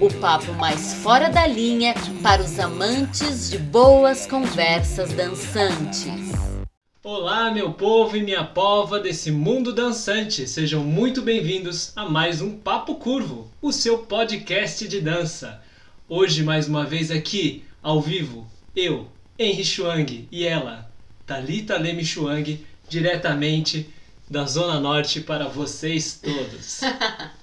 o papo mais fora da linha para os amantes de boas conversas dançantes. Olá, meu povo e minha pova desse mundo dançante. Sejam muito bem-vindos a mais um Papo Curvo, o seu podcast de dança. Hoje, mais uma vez aqui, ao vivo, eu, Henry Chuang, e ela, Talita Leme Chuang, diretamente da Zona Norte para vocês todos.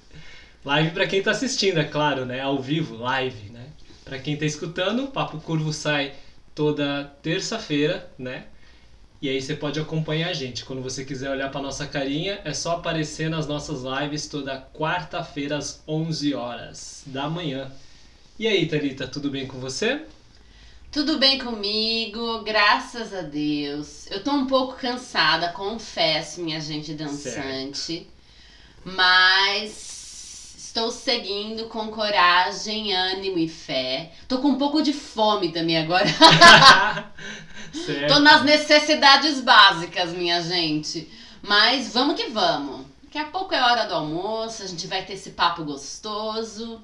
Live para quem está assistindo, é claro, né? Ao vivo, live, né? Para quem está escutando, o Papo Curvo sai toda terça-feira, né? E aí você pode acompanhar a gente. Quando você quiser olhar para nossa carinha, é só aparecer nas nossas lives toda quarta-feira às 11 horas da manhã. E aí, Thalita, tudo bem com você? Tudo bem comigo, graças a Deus. Eu tô um pouco cansada, confesso, minha gente dançante. Certo. Mas Estou seguindo com coragem, ânimo e fé. Tô com um pouco de fome também agora. Tô nas necessidades básicas, minha gente. Mas vamos que vamos. Daqui a pouco é hora do almoço, a gente vai ter esse papo gostoso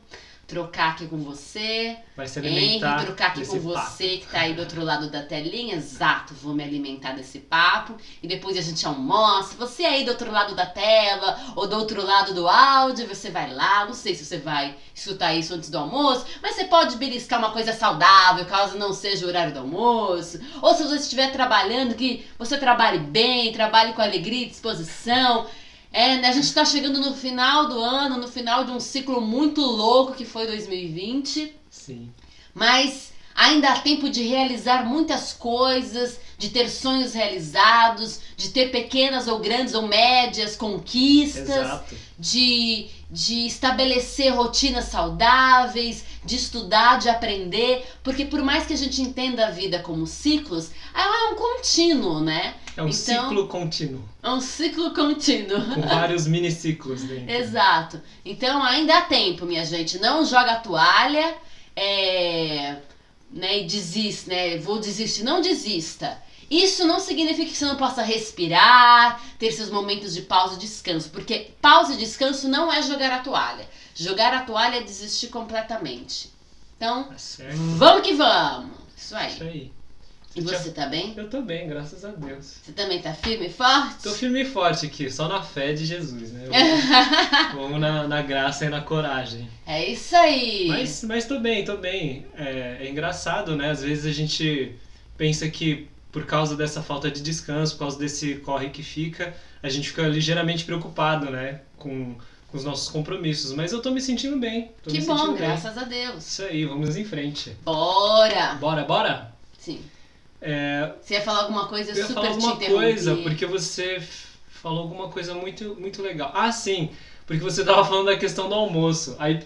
trocar aqui com você. Vai se alimentar Henry, trocar aqui com papo. você que tá aí do outro lado da telinha. Exato, vou me alimentar desse papo. E depois a gente almoça. Você aí do outro lado da tela ou do outro lado do áudio, você vai lá. Não sei se você vai escutar isso antes do almoço, mas você pode beliscar uma coisa saudável, caso não seja o horário do almoço. Ou se você estiver trabalhando, que você trabalhe bem, trabalhe com alegria e disposição. É, né, a gente está chegando no final do ano, no final de um ciclo muito louco que foi 2020. Sim. Mas ainda há tempo de realizar muitas coisas, de ter sonhos realizados, de ter pequenas ou grandes ou médias conquistas, Exato. de de estabelecer rotinas saudáveis, de estudar, de aprender, porque por mais que a gente entenda a vida como ciclos, ela é um contínuo, né? É um então, ciclo contínuo. É um ciclo contínuo. Com vários miniciclos dentro. Exato. Então ainda há tempo, minha gente. Não joga a toalha é, né, e desiste, né? Vou desistir. Não desista. Isso não significa que você não possa respirar, ter seus momentos de pausa e descanso, porque pausa e descanso não é jogar a toalha. Jogar a toalha é desistir completamente. Então, Tá vamos que vamos. Isso aí. Isso aí. E você tá bem? Eu tô bem, graças a Deus. Você também tá firme e forte? Tô firme e forte aqui, só na fé de Jesus, né? Vamos na, na graça e na coragem. É isso aí. Mas, mas tô bem, tô bem. É, é engraçado, né? Às vezes a gente pensa que por causa dessa falta de descanso, por causa desse corre que fica, a gente fica ligeiramente preocupado, né? Com, com os nossos compromissos. Mas eu tô me sentindo bem. Tô que bom, graças bem. a Deus. Isso aí, vamos em frente. Bora! Bora, bora? Sim. É, você ia falar alguma coisa eu super falar alguma coisa, porque você falou alguma coisa muito, muito legal. Ah, sim, porque você tava falando da questão do almoço. Aí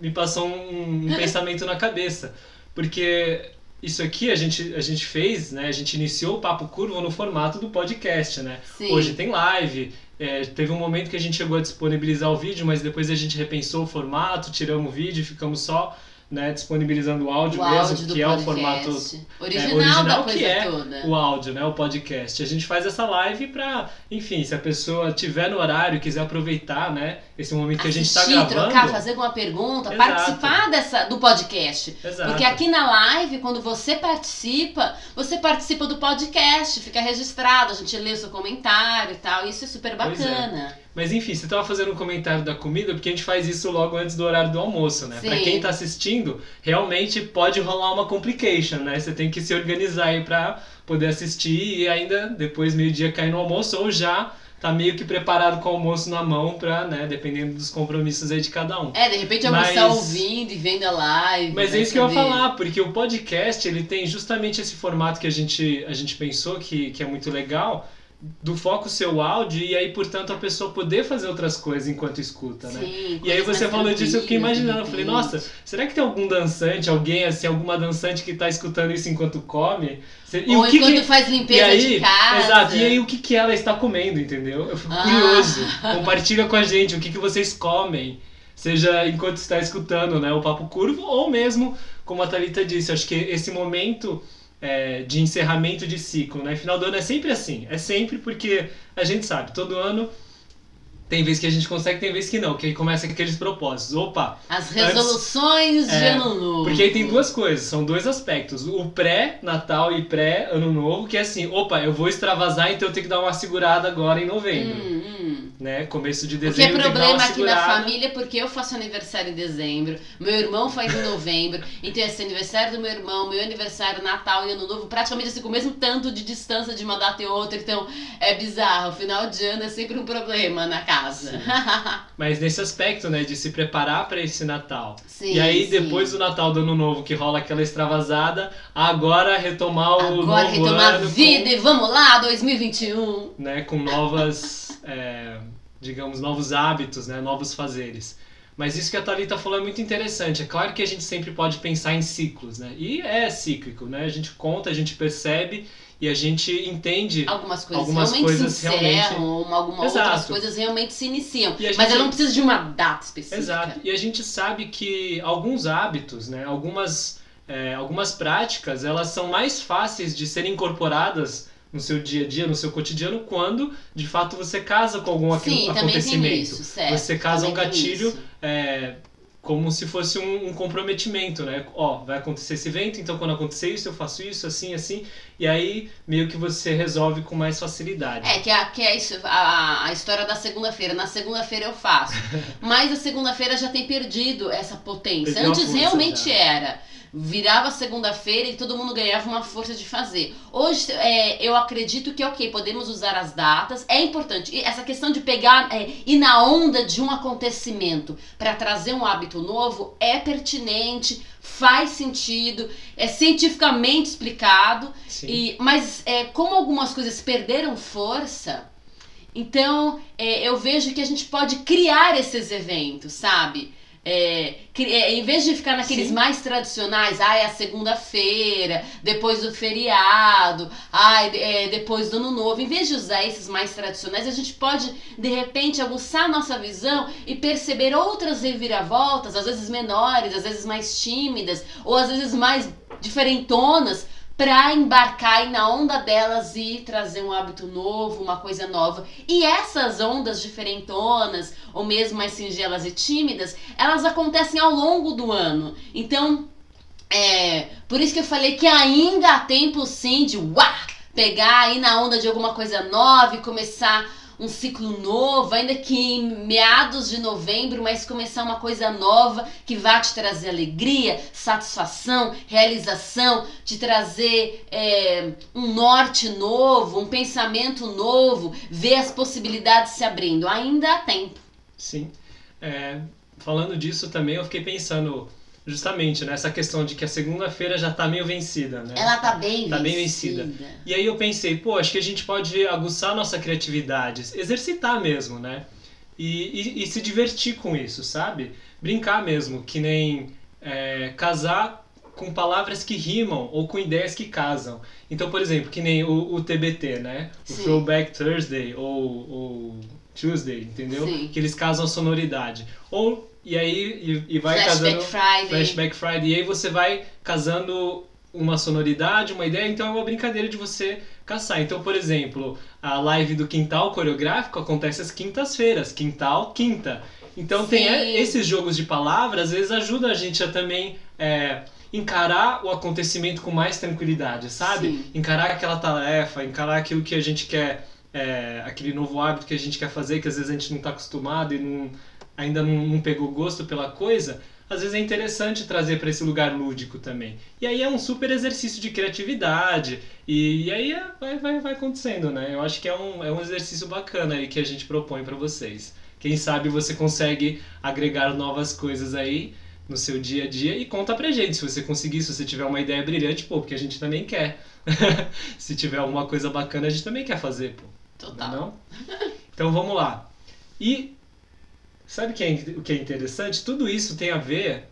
me passou um, um pensamento na cabeça. Porque isso aqui a gente, a gente fez, né? A gente iniciou o Papo Curvo no formato do podcast, né? Sim. Hoje tem live. É, teve um momento que a gente chegou a disponibilizar o vídeo, mas depois a gente repensou o formato, tiramos o vídeo, ficamos só né, disponibilizando o áudio o mesmo, áudio que é o formato original, é, original da coisa que é toda. o áudio, né, o podcast. A gente faz essa live pra, enfim, se a pessoa tiver no horário, quiser aproveitar, né, esse momento que a gente tá gravando. trocar, fazer alguma pergunta, Exato. participar dessa, do podcast. Exato. Porque aqui na live, quando você participa, você participa do podcast, fica registrado, a gente lê o seu comentário e tal, isso é super é. bacana. Mas enfim, você tava fazendo um comentário da comida, porque a gente faz isso logo antes do horário do almoço, né? Pra Sim. quem tá assistindo, realmente pode rolar uma complication, né? Você tem que se organizar aí pra poder assistir e ainda depois meio-dia cair no almoço ou já tá meio que preparado com o almoço na mão pra, né, dependendo dos compromissos aí de cada um. É, de repente almoçar Mas- ouvindo e vendo a live. Mas é vai isso que eu ia falar, porque o podcast ele tem justamente esse formato que a gente, a gente pensou que, que é muito legal, do foco ser o áudio e aí, portanto, a pessoa poder fazer outras coisas enquanto escuta, né? Sim, E aí você falou disso, eu fiquei imaginando, eu falei, nossa, será que tem algum dançante, alguém assim, alguma dançante que tá escutando isso enquanto come? E Ou o que enquanto que... faz E limpeza aí, de casa. exato, e aí o que, que ela está comendo, entendeu? Eu fico Ah. curioso. Compartilha com a gente o que, que vocês comem. Seja enquanto está escutando né, o Papo Curvo, ou mesmo, como a Thalita disse, acho que esse momento é, de encerramento de ciclo, né? Final do ano é sempre assim. É sempre porque a gente sabe, todo ano tem vez que a gente consegue, tem vez que não, que aí começa com aqueles propósitos. Opa, As resoluções de É, ano novo. porque aí tem duas coisas, são dois aspectos. O pré-natal e pré-ano novo, que é assim, opa, eu vou extravasar, então eu tenho que dar uma segurada agora em novembro. Hum, hum. Né? Começo de O que é dezembro. tem que dar uma problema aqui na família é porque eu faço aniversário em dezembro, meu irmão faz em novembro, então esse aniversário do meu irmão, meu aniversário, Natal e Ano Novo, praticamente assim, com o mesmo tanto de distância de uma data e outra, então é bizarro. Final de ano é sempre um problema na casa. Mas nesse aspecto, né, de se preparar para esse Natal. Sim, e aí, sim. depois do Natal do Ano Novo, que rola aquela extravasada, agora retomar o Agora retomar a vida e vamos lá, 2021. com, né, com novas, é, digamos, novos hábitos, né, novos fazeres. Mas isso que a Thalita falou é muito interessante. É claro que a gente sempre pode pensar em ciclos, né? E é cíclico, né? A gente conta, a gente percebe e a gente entende Algumas coisas Algumas realmente coisas se encerram, realmente- ou algumas Exato. outras coisas realmente se iniciam. E a Mas gente- ela não precisa de uma data específica. Exato. E a gente sabe que alguns hábitos, né, algumas, é, algumas práticas, elas são mais fáceis de serem incorporadas no seu dia a dia, no seu cotidiano, quando de fato você casa com algum Sim, acontecimento. isso, certo. Você casa um Também tem gatilho é, como se fosse um, um comprometimento, né? Ó, vai acontecer esse evento, então quando acontecer isso, eu faço isso, assim, assim. E aí meio que você resolve com mais facilidade. É, que é, que é isso, a, a história da segunda-feira. Na segunda-feira eu faço. Mas a segunda-feira já tem perdido essa potência. Perdeu Antes realmente já. era. Virava segunda-feira e todo mundo ganhava uma força de fazer. Hoje é, eu acredito que, ok, podemos usar as datas. É importante. E essa questão de pegar é, ir na onda de um acontecimento para trazer um hábito novo é pertinente, faz sentido, é cientificamente explicado. Sim. E, mas é, como algumas coisas perderam força, então é, eu vejo que a gente pode criar esses eventos, sabe? É, cri- é, em vez de ficar naqueles Sim. mais tradicionais, ai, a segunda-feira, depois do feriado, ai, de- é, depois do ano novo, em vez de usar esses mais tradicionais, a gente pode, de repente, aguçar a nossa visão e perceber outras reviravoltas, às vezes menores, às vezes mais tímidas, ou às vezes mais diferentonas, pra embarcar na onda delas e trazer um hábito novo, uma coisa nova. E essas ondas diferentonas, ou mesmo mais singelas e tímidas, elas acontecem ao longo do ano. Então, é, por isso que eu falei que ainda há tempo sim de uá, pegar aí na onda de alguma coisa nova e começar um ciclo novo, ainda que em meados de novembro, mas começar uma coisa nova que vai te trazer alegria, satisfação, realização, te trazer é, um norte novo, um pensamento novo, ver as possibilidades se abrindo. Ainda há tempo. Sim. É, falando disso também, eu fiquei pensando justamente nessa questão de que a segunda-feira já tá meio vencida, né? Ela tá bem Tá bem vencida. E aí eu pensei, pô, acho que a gente pode aguçar nossa criatividade, exercitar mesmo, né? E, e, e se divertir com isso, sabe? Brincar mesmo, que nem é, casar com palavras que rimam ou com ideias que casam. Então, por exemplo, que nem o, o TBT, né? O Sim. Throwback Thursday ou, ou Tuesday, entendeu? Sim. Que eles casam a sonoridade. Ou, e aí, e, e vai Flashback casando... Friday. Flashback Friday. E aí você vai casando uma sonoridade, uma ideia, então é uma brincadeira de você caçar. Então, por exemplo, a live do Quintal Coreográfico acontece às quintas-feiras, Quintal, quinta. Então tem Sim. é, esses jogos de palavras, às vezes ajuda a gente a também é, encarar o acontecimento com mais tranquilidade, sabe? Sim. Encarar aquela tarefa, encarar aquilo que a gente quer, é, aquele novo hábito que a gente quer fazer, que às vezes a gente não está acostumado e não, ainda não, não pegou gosto pela coisa, às vezes é interessante trazer para esse lugar lúdico também. E aí é um super exercício de criatividade, e, e aí é- vai, vai, vai acontecendo, né? Eu acho que é um, é um exercício bacana aí que a gente propõe para vocês. Quem sabe você consegue agregar novas coisas aí no seu dia a dia e conta pra gente se você conseguir, se você tiver uma ideia brilhante, pô, porque a gente também quer. se tiver alguma coisa bacana, a gente também quer fazer, pô. Total. Não? Então vamos lá. E sabe o que, é, o que é interessante? Tudo isso tem a ver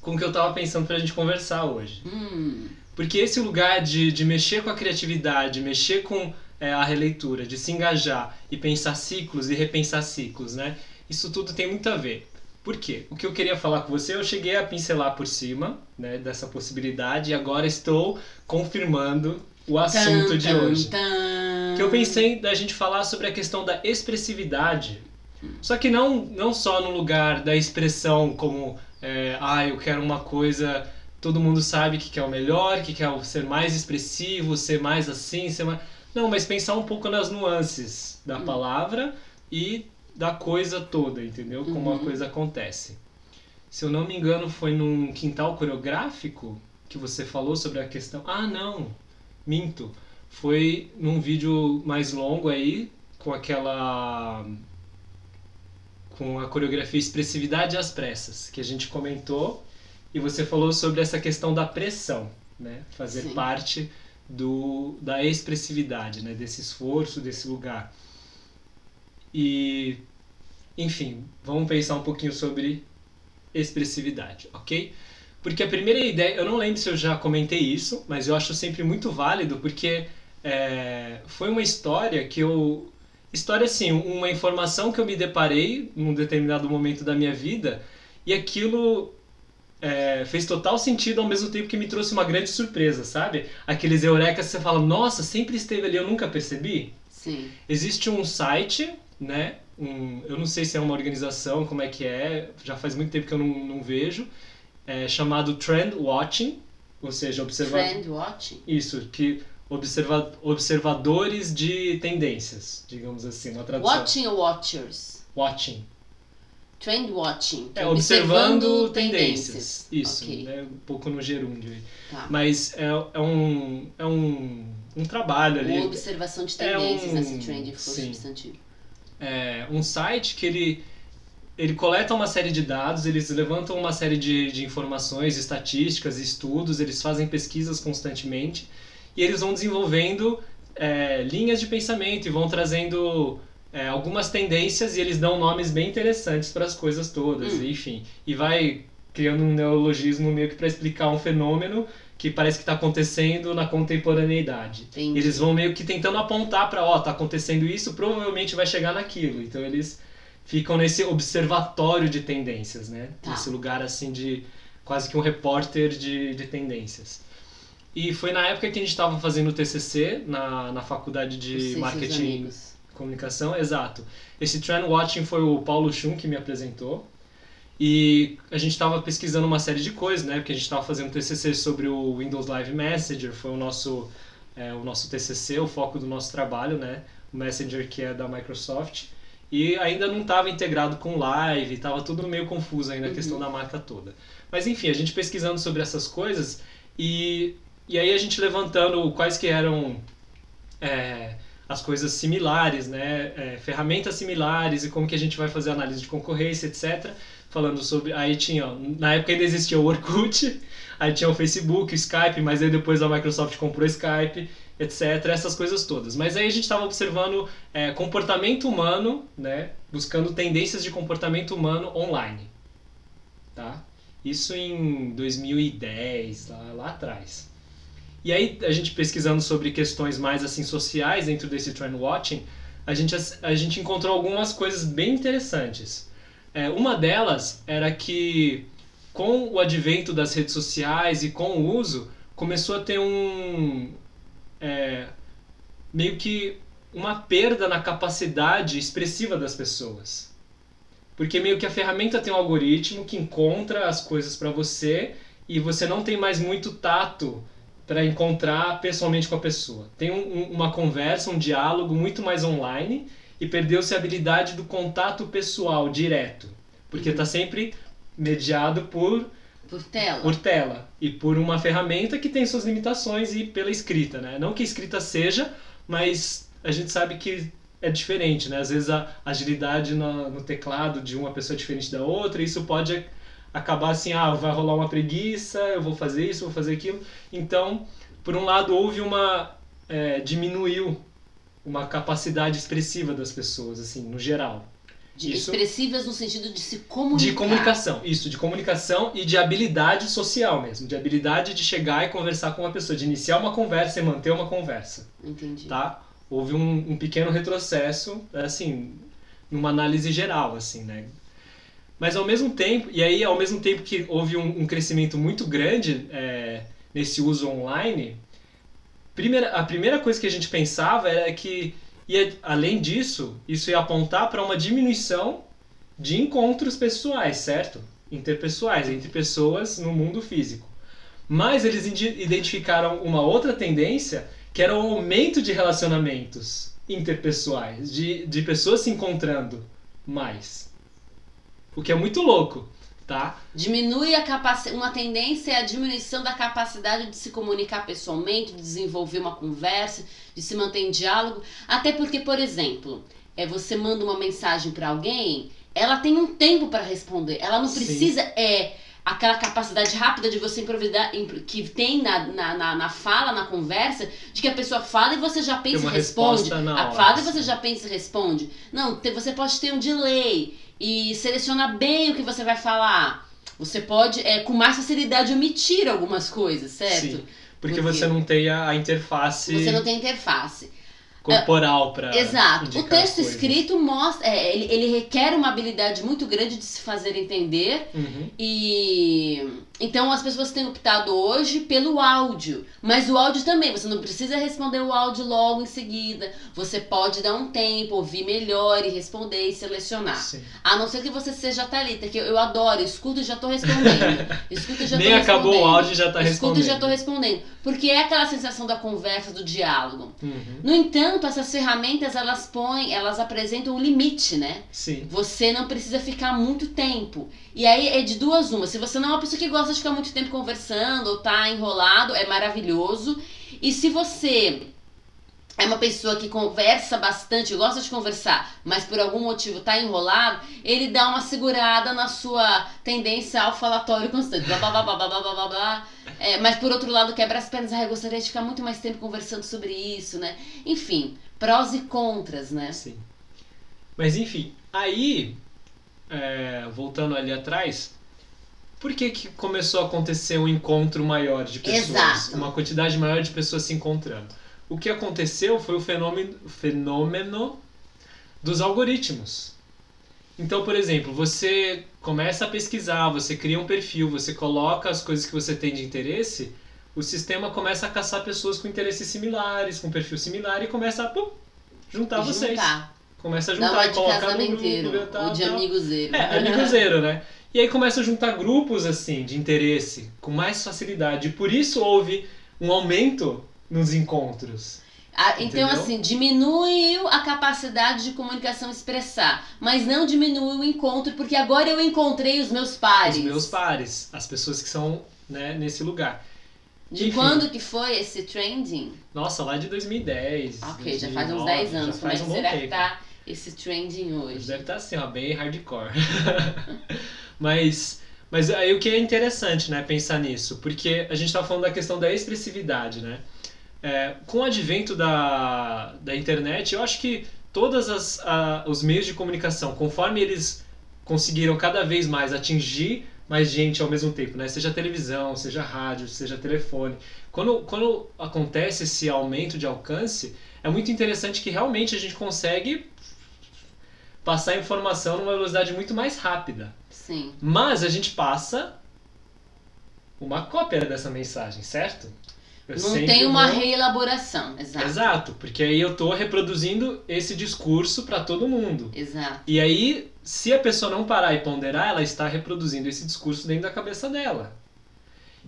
com o que eu estava pensando para a gente conversar hoje. Hum, Porque esse lugar de, de mexer com a criatividade, mexer com é, a releitura, de se engajar e pensar ciclos e repensar ciclos, né? Isso tudo tem muito a ver. Por quê? O que eu queria falar com você, eu cheguei a pincelar por cima né, dessa possibilidade e agora estou confirmando o assunto tan, de tan, hoje. tan. Que eu pensei da gente falar sobre a questão da expressividade. Só que não, não só no lugar da expressão como, é, ah, eu quero uma coisa, todo mundo sabe que quer o melhor, que quer ser mais expressivo, ser mais assim, ser mais... Não, mas pensar um pouco nas nuances da palavra e da coisa toda, entendeu? Como a Uhum. coisa acontece. Se eu não me engano, foi num quintal coreográfico que você falou sobre a questão. Ah, não, minto. Foi num vídeo mais longo aí, com aquela. Com a coreografia Expressividade às Pressas, que a gente comentou, e você falou sobre essa questão da pressão, né? Fazer Sim. parte do, da expressividade, né? Desse esforço, desse lugar. E, enfim, vamos pensar um pouquinho sobre expressividade, ok? Porque a primeira ideia, eu não lembro se eu já comentei isso, mas eu acho sempre muito válido, porque é, foi uma história que eu. História assim, uma informação que eu me deparei num determinado momento da minha vida, e aquilo é, fez total sentido ao mesmo tempo que me trouxe uma grande surpresa, sabe? Aqueles eurecas que você fala, nossa, sempre esteve ali, eu nunca percebi. Sim. Existe um site, né? Um, eu não sei se é uma organização, como é que é, já faz muito tempo que eu não, não vejo, é chamado Trend Watching, ou seja, observa Trend watching. isso, que observa observadores de tendências, digamos assim, uma tradução. Watching ou watchers? Watching. Trend watching. É, é observando tendências. Isso, Ok. né, um pouco no gerúndio. Tá. Mas é, é um é um, um trabalho ali. Ou observação de É tendências, um- né? Se trend for sim. substantivo. é, um site que ele, ele coleta uma série de dados, eles levantam uma série de, de informações, estatísticas, estudos, eles fazem pesquisas constantemente e eles vão desenvolvendo é, linhas de pensamento e vão trazendo é, algumas tendências e eles dão nomes bem interessantes para as coisas todas, Hum. enfim. E vai criando um neologismo meio que para explicar um fenômeno que parece que está acontecendo na contemporaneidade. Entendi. Eles vão meio que tentando apontar para, ó, tá acontecendo isso, provavelmente vai chegar naquilo. Então eles ficam nesse observatório de tendências, né? Tá. Nesse lugar assim de quase que um repórter de, de tendências. E foi na época que a gente estava fazendo o TCC na, na faculdade e de marketing amigos. comunicação, exato. Esse trend watching foi o Paulo Chum que me apresentou. E a gente estava pesquisando uma série de coisas, né? Porque a gente estava fazendo um TCC sobre o Windows Live Messenger, foi o nosso é, o nosso TCC, o foco do nosso trabalho, né? O Messenger que é da Microsoft. E ainda não estava integrado com Live, estava tudo meio confuso ainda a Uhum. questão da marca toda. Mas enfim, a gente pesquisando sobre essas coisas e, e aí a gente levantando quais que eram é, as coisas similares, né? É, ferramentas similares e como que a gente vai fazer análise de concorrência, etc. Falando sobre. Aí tinha. Na época ainda existia o Orkut, aí tinha o Facebook, o Skype, mas aí depois a Microsoft comprou o Skype, etc. Essas coisas todas. Mas aí a gente estava observando é, comportamento humano, né? Buscando tendências de comportamento humano online. Tá? Isso em 2010, lá, lá atrás. E aí, a gente pesquisando sobre questões mais assim sociais dentro desse trend watching, a gente, a gente encontrou algumas coisas bem interessantes. É, uma delas era que com o advento das redes sociais e com o uso, começou a ter um. é, meio que uma perda na capacidade expressiva das pessoas. Porque meio que a ferramenta tem um algoritmo que encontra as coisas para você e você não tem mais muito tato para encontrar pessoalmente com a pessoa. Tem um- um- uma conversa, um diálogo muito mais online e perdeu-se a habilidade do contato pessoal direto, porque está sempre mediado por Por tela? por tela e por uma ferramenta que tem suas limitações e pela escrita, né? Não que a escrita seja, mas a gente sabe que é diferente, né? Às vezes a agilidade no, no teclado de uma pessoa é diferente da outra, e isso pode acabar assim, ah, vai rolar uma preguiça, eu vou fazer isso, vou fazer aquilo. Então, por um lado, houve uma... é, diminuiu uma capacidade expressiva das pessoas, assim, no geral. De Isso- expressivas no sentido de se comunicar. De comunicação, isso, de comunicação e de habilidade social mesmo, de habilidade de chegar e conversar com uma pessoa, de iniciar uma conversa e manter uma conversa, Entendi. tá? Houve um, um pequeno retrocesso, assim, numa análise geral, assim, né? Mas ao mesmo tempo, e aí ao mesmo tempo que houve um, um crescimento muito grande é, nesse uso online, primeira, a primeira coisa que a gente pensava era que, ia, além disso, isso ia apontar para uma diminuição de encontros pessoais, certo? Interpessoais, entre pessoas no mundo físico. Mas eles identificaram uma outra tendência, que era o aumento de relacionamentos interpessoais, de, de pessoas se encontrando mais. O que é muito louco, tá? Diminui a capacidade. Uma tendência é a diminuição da capacidade de se comunicar pessoalmente, de desenvolver uma conversa, de se manter em diálogo. Até porque, por exemplo, é você manda uma mensagem para alguém, ela tem um tempo para responder. Ela não Sim. precisa é aquela capacidade rápida de você improvisar impro- que tem na, na, na, fala, na conversa, de que a pessoa fala e você já pensa e responde. A fala e você já pensa e responde. Não, te- você pode ter um delay e selecionar bem o que você vai falar. Você pode, é, com mais facilidade, omitir algumas coisas, certo? Sim, Porque Por quê? você não tem a, a interface Você não tem interface. Corporal para Exato. O texto as coisas. escrito mostra. é, ele, ele requer uma habilidade muito grande de se fazer entender. Uhum. E então as pessoas têm optado hoje pelo áudio, mas o áudio também, você não precisa responder o áudio logo em seguida. Você pode dar um tempo, ouvir melhor e responder e selecionar. Sim. A não ser que você seja Thalita, que eu, eu adoro, escuto e já tô respondendo. Escuto e já Nem tô acabou respondendo. o áudio e já tá Escuto respondendo. e já tô respondendo. Porque é aquela sensação da conversa, do diálogo. Uhum. No entanto, essas ferramentas, elas põem, elas apresentam um limite, né? Sim. Você não precisa ficar muito tempo. E aí é de duas uma. Se você não é uma pessoa que gosta de ficar muito tempo conversando ou tá enrolado, é maravilhoso. E se você é uma pessoa que conversa bastante, gosta de conversar, mas por algum motivo tá enrolado, ele dá uma segurada na sua tendência ao falatório constante. Blá, blá, blá, blá, blá, blá, blá. É, mas por outro lado, quebra as pernas. Ah, eu gostaria de ficar muito mais tempo conversando sobre isso, né? Enfim, prós e contras, né? Sim. Mas enfim, aí, é, voltando ali atrás, por que, que começou a acontecer um encontro maior de pessoas? Exato. Uma quantidade maior de pessoas se encontrando. O que aconteceu foi o fenômeno, fenômeno dos algoritmos. Então, por exemplo, você começa a pesquisar, você cria um perfil, você coloca as coisas que você tem de interesse, o sistema começa a caçar pessoas com interesses similares, com perfil similar e começa a pum, juntar vocês. Juntar. Começa a juntar e colocar no grupo. Tal, ou de amigozeiro. É, amigozeiro, né? E aí começa a juntar grupos assim de interesse com mais facilidade. Por isso houve um aumento nos encontros. Ah, então, assim, diminuiu a capacidade de comunicação expressar, mas não diminuiu o encontro, porque agora eu encontrei os meus pares. Os meus pares, as pessoas que são né, nesse lugar. De Enfim. quando que foi esse trending? Nossa, lá de 2010. Ok, já faz uns 2009, 10 anos. Como é que um será tempo. que tá esse trending hoje? Deve estar assim, ó, bem hardcore. mas, mas aí o que é interessante, né, pensar nisso, porque a gente tá falando da questão da expressividade, né? É, com o advento da, da internet, eu acho que todos os meios de comunicação, conforme eles conseguiram cada vez mais atingir mais gente ao mesmo tempo, né? Seja televisão, seja rádio, seja telefone. Quando, quando acontece esse aumento de alcance, é muito interessante que realmente a gente consegue passar a informação numa velocidade muito mais rápida. Sim. Mas a gente passa uma cópia dessa mensagem, certo? Eu Não tem uma vou- reelaboração. Exato. Exato, porque aí eu tô reproduzindo esse discurso para todo mundo. Exato. E aí, se a pessoa não parar e ponderar, ela está reproduzindo esse discurso dentro da cabeça dela.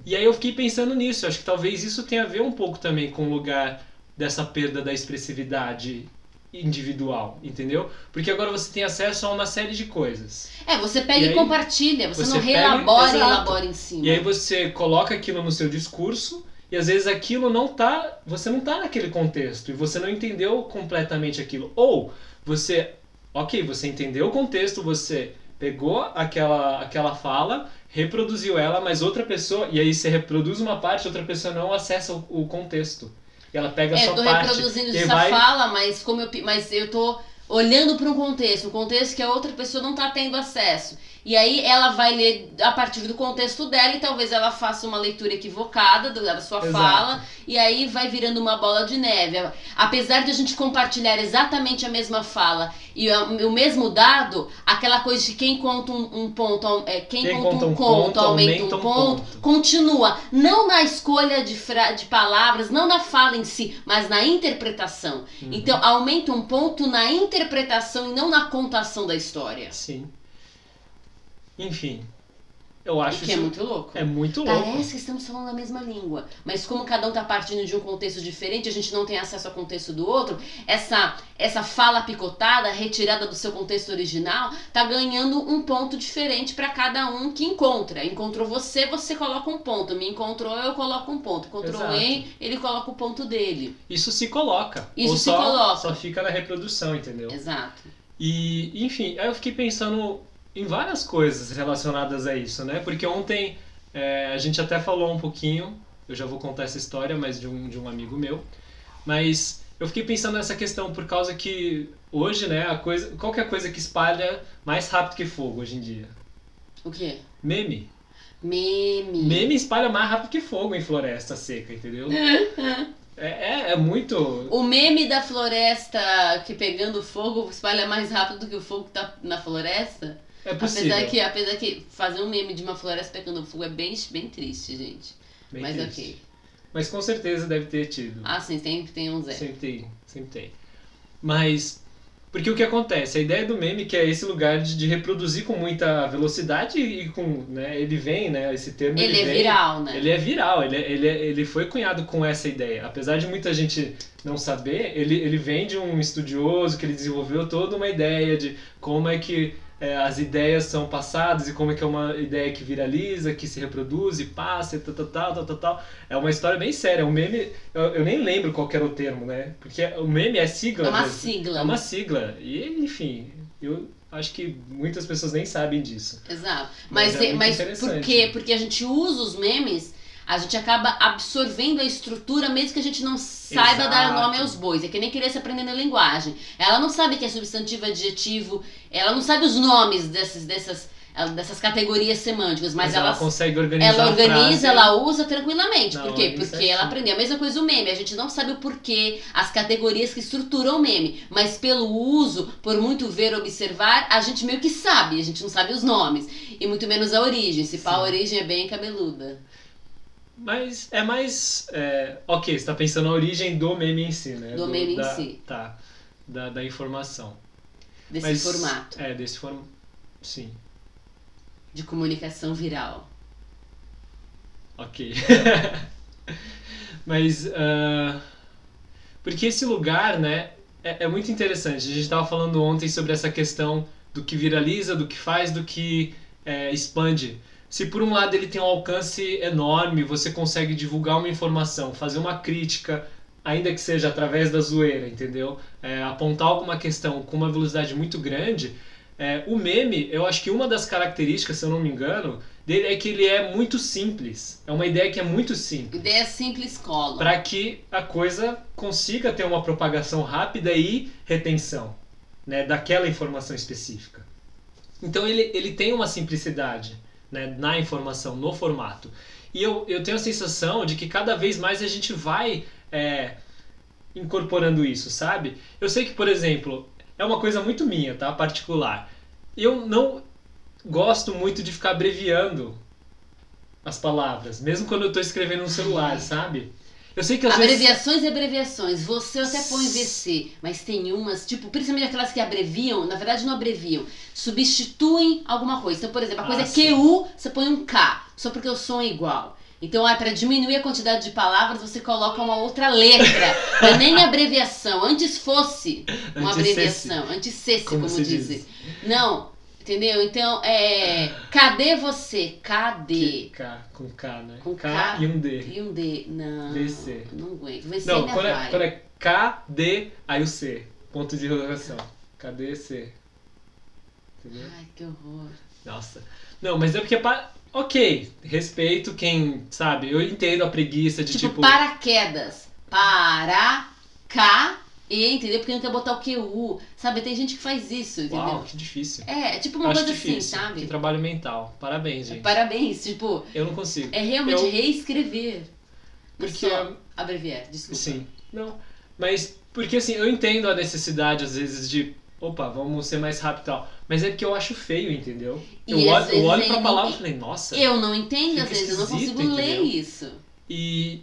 E aí eu fiquei pensando nisso, acho que talvez isso tenha a ver um pouco também com o lugar dessa perda da expressividade individual, entendeu? Porque agora você tem acesso a uma série de coisas. É, você pega E e, compartilha, você, você não pega- reelabora e exato. elabora em cima. E aí você coloca aquilo no seu discurso e às vezes aquilo não tá, você não tá naquele contexto e você não entendeu completamente aquilo. Ou você, OK, você entendeu o contexto, você pegou aquela aquela fala, reproduziu ela, mas outra pessoa e aí você reproduz uma parte, outra pessoa não acessa o, o contexto. e ela pega a É, eu sua tô parte. reproduzindo e essa vai... fala, mas como eu, mas eu tô olhando para um contexto, um contexto que a outra pessoa não tá tendo acesso. E aí ela vai ler a partir do contexto dela e talvez ela faça uma leitura equivocada da sua Exato. fala e aí vai virando uma bola de neve. Apesar de a gente compartilhar exatamente a mesma fala e o mesmo dado, aquela coisa de quem conta um, um ponto, é, quem, Quem conta um conto, aumenta um ponto, continua não na escolha de, fra de palavras, não na fala em si, mas na interpretação. Uhum. Então aumenta um ponto na interpretação e não na contação da história. Sim. Enfim, eu acho o que é isso muito louco. é muito louco. Parece que estamos falando a mesma língua, mas como cada um tá partindo de um contexto diferente, a gente não tem acesso ao contexto do outro, essa essa fala picotada, retirada do seu contexto original, tá ganhando um ponto diferente para cada um que encontra. Encontrou você, você coloca um ponto. Me encontrou, eu coloco um ponto. Encontrou Exato. ele, ele coloca o ponto dele. Isso se coloca. Isso ou se só, coloca. Só fica na reprodução, entendeu? Exato. E, enfim, aí eu fiquei pensando em várias coisas relacionadas a isso, né? Porque ontem é, a gente até falou um pouquinho, eu já vou contar essa história, mas de um, de um amigo meu. Mas eu fiquei pensando nessa questão por causa que hoje, né, a coisa, qualquer coisa que espalha mais rápido que fogo hoje em dia. O quê? Meme. Meme. Meme espalha mais rápido que fogo em floresta seca, entendeu? É, é, é muito. O meme da floresta que pegando fogo espalha mais rápido do que o fogo que tá na floresta? É possível. Apesar que, apesar que fazer um meme de uma floresta pegando fogo é bem, bem triste, gente. Bem Mas triste. ok. Mas com certeza deve ter tido. Ah, sim, sempre tem um Zé. Sempre tem, sempre tem. Mas, porque o que acontece? A ideia do meme que é esse lugar de, de reproduzir com muita velocidade e com, né, ele vem, né, esse termo Ele é vem- viral, né? Ele é viral, ele, é- ele, é- ele foi cunhado com essa ideia. Apesar de muita gente não saber, ele, ele vem de um estudioso que ele desenvolveu toda uma ideia de como é que é, as ideias são passadas e como é que é uma ideia que viraliza, que se reproduz e passa e tal, tal, tal, tal, tal, tal. É uma história bem séria. O meme, eu, eu nem lembro qual que era o termo, né? Porque o meme é sigla. É uma mesmo. sigla. É uma sigla. E, enfim, eu acho que muitas pessoas nem sabem disso. Exato. Mas Mas, é é- mas por quê? Porque a gente usa os memes, a gente acaba absorvendo a estrutura, mesmo que a gente não saiba dar Exato. nome aos bois. É que nem criança aprendendo linguagem. Ela não sabe que é substantivo, adjetivo, ela não sabe os nomes dessas, dessas, dessas categorias semânticas, mas, ela, ela, consegue organizar ela a organiza, ela usa tranquilamente. Na por quê? ordem Porque certinha. ela aprendeu. A mesma coisa o meme. A gente não sabe o porquê, as categorias que estruturam o meme. Mas pelo uso, por muito ver, observar, a gente meio que sabe. A gente não sabe os nomes. E muito menos a origem. Se pá, a origem é bem cabeluda. Mas é mais. é, ok, você tá pensando na origem do meme em si, né? Do meme em da- si. Tá. Da, da informação. Desse Mas- formato É, desse formato. Sim, de comunicação viral. ok. Mas. ah, porque esse lugar, né? É, é muito interessante. A gente tava falando ontem sobre essa questão do que viraliza, do que faz, do que é, expande. Se por um lado ele tem um alcance enorme, você consegue divulgar uma informação, fazer uma crítica, ainda que seja através da zoeira, entendeu? É, apontar alguma questão com uma velocidade muito grande. é, o meme, eu acho que uma das características, se eu não me engano, dele é que ele é muito simples. É uma ideia que é muito simples. Ideia simples cola. Para que a coisa consiga ter uma propagação rápida e retenção né, daquela informação específica. Então ele, ele tem uma simplicidade né, na informação, no formato. E eu, eu tenho a sensação de que cada vez mais a gente vai é, incorporando isso, sabe? Eu sei que, por exemplo, é uma coisa muito minha, tá? Particular. Eu não gosto muito de ficar abreviando as palavras, mesmo quando eu tô escrevendo no celular, sabe? Eu sei que às vezes Abreviações e abreviações. Você até põe VC, mas tem umas, tipo, principalmente aquelas que abreviam, na verdade não abreviam, substituem alguma coisa. Então, por exemplo, a coisa Ah, é sim. QU, você põe um K, só porque o som é igual. Então, ah, para diminuir a quantidade de palavras, você coloca uma outra letra. Não é nem abreviação. Antes fosse uma abreviação. Antes cesse, como, Como se dizem. diz. Não, entendeu? Então, é. Cadê você? Cadê? Que K, com K, né? Com K, K. e um D. E um D. Não. VC. Não aguento. VC Não, ainda quando é, quando é K, D, aí o C. Ponto de interrogação. Cadê C? Entendeu? Ai, que horror. Nossa. Não, mas é porque. pa- Ok, respeito quem, sabe? Eu entendo a preguiça de Tipo, tipo. paraquedas. para, cá, e, entendeu? Porque não quer botar o QU, sabe? Tem gente que faz isso, entendeu? Uau, que difícil. É, é tipo uma acho coisa difícil. assim, sabe? Que trabalho mental. Parabéns, gente. Parabéns, tipo, Eu não consigo. é realmente Eu- reescrever. Porque só abreviar, desculpa. Sim. Não. Mas, porque assim, eu entendo a necessidade, às vezes, de. Opa, vamos ser mais rápido e tal. Mas é porque eu acho feio, entendeu? Eu, olho, eu olho pra palavra e falei, nossa. Eu não entendo, às vezes, eu não consigo ler entendeu? isso. E,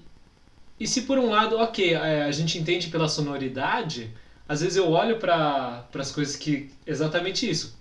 e se por um lado, ok, é, a gente entende pela sonoridade, às vezes eu olho para as coisas que. Exatamente isso.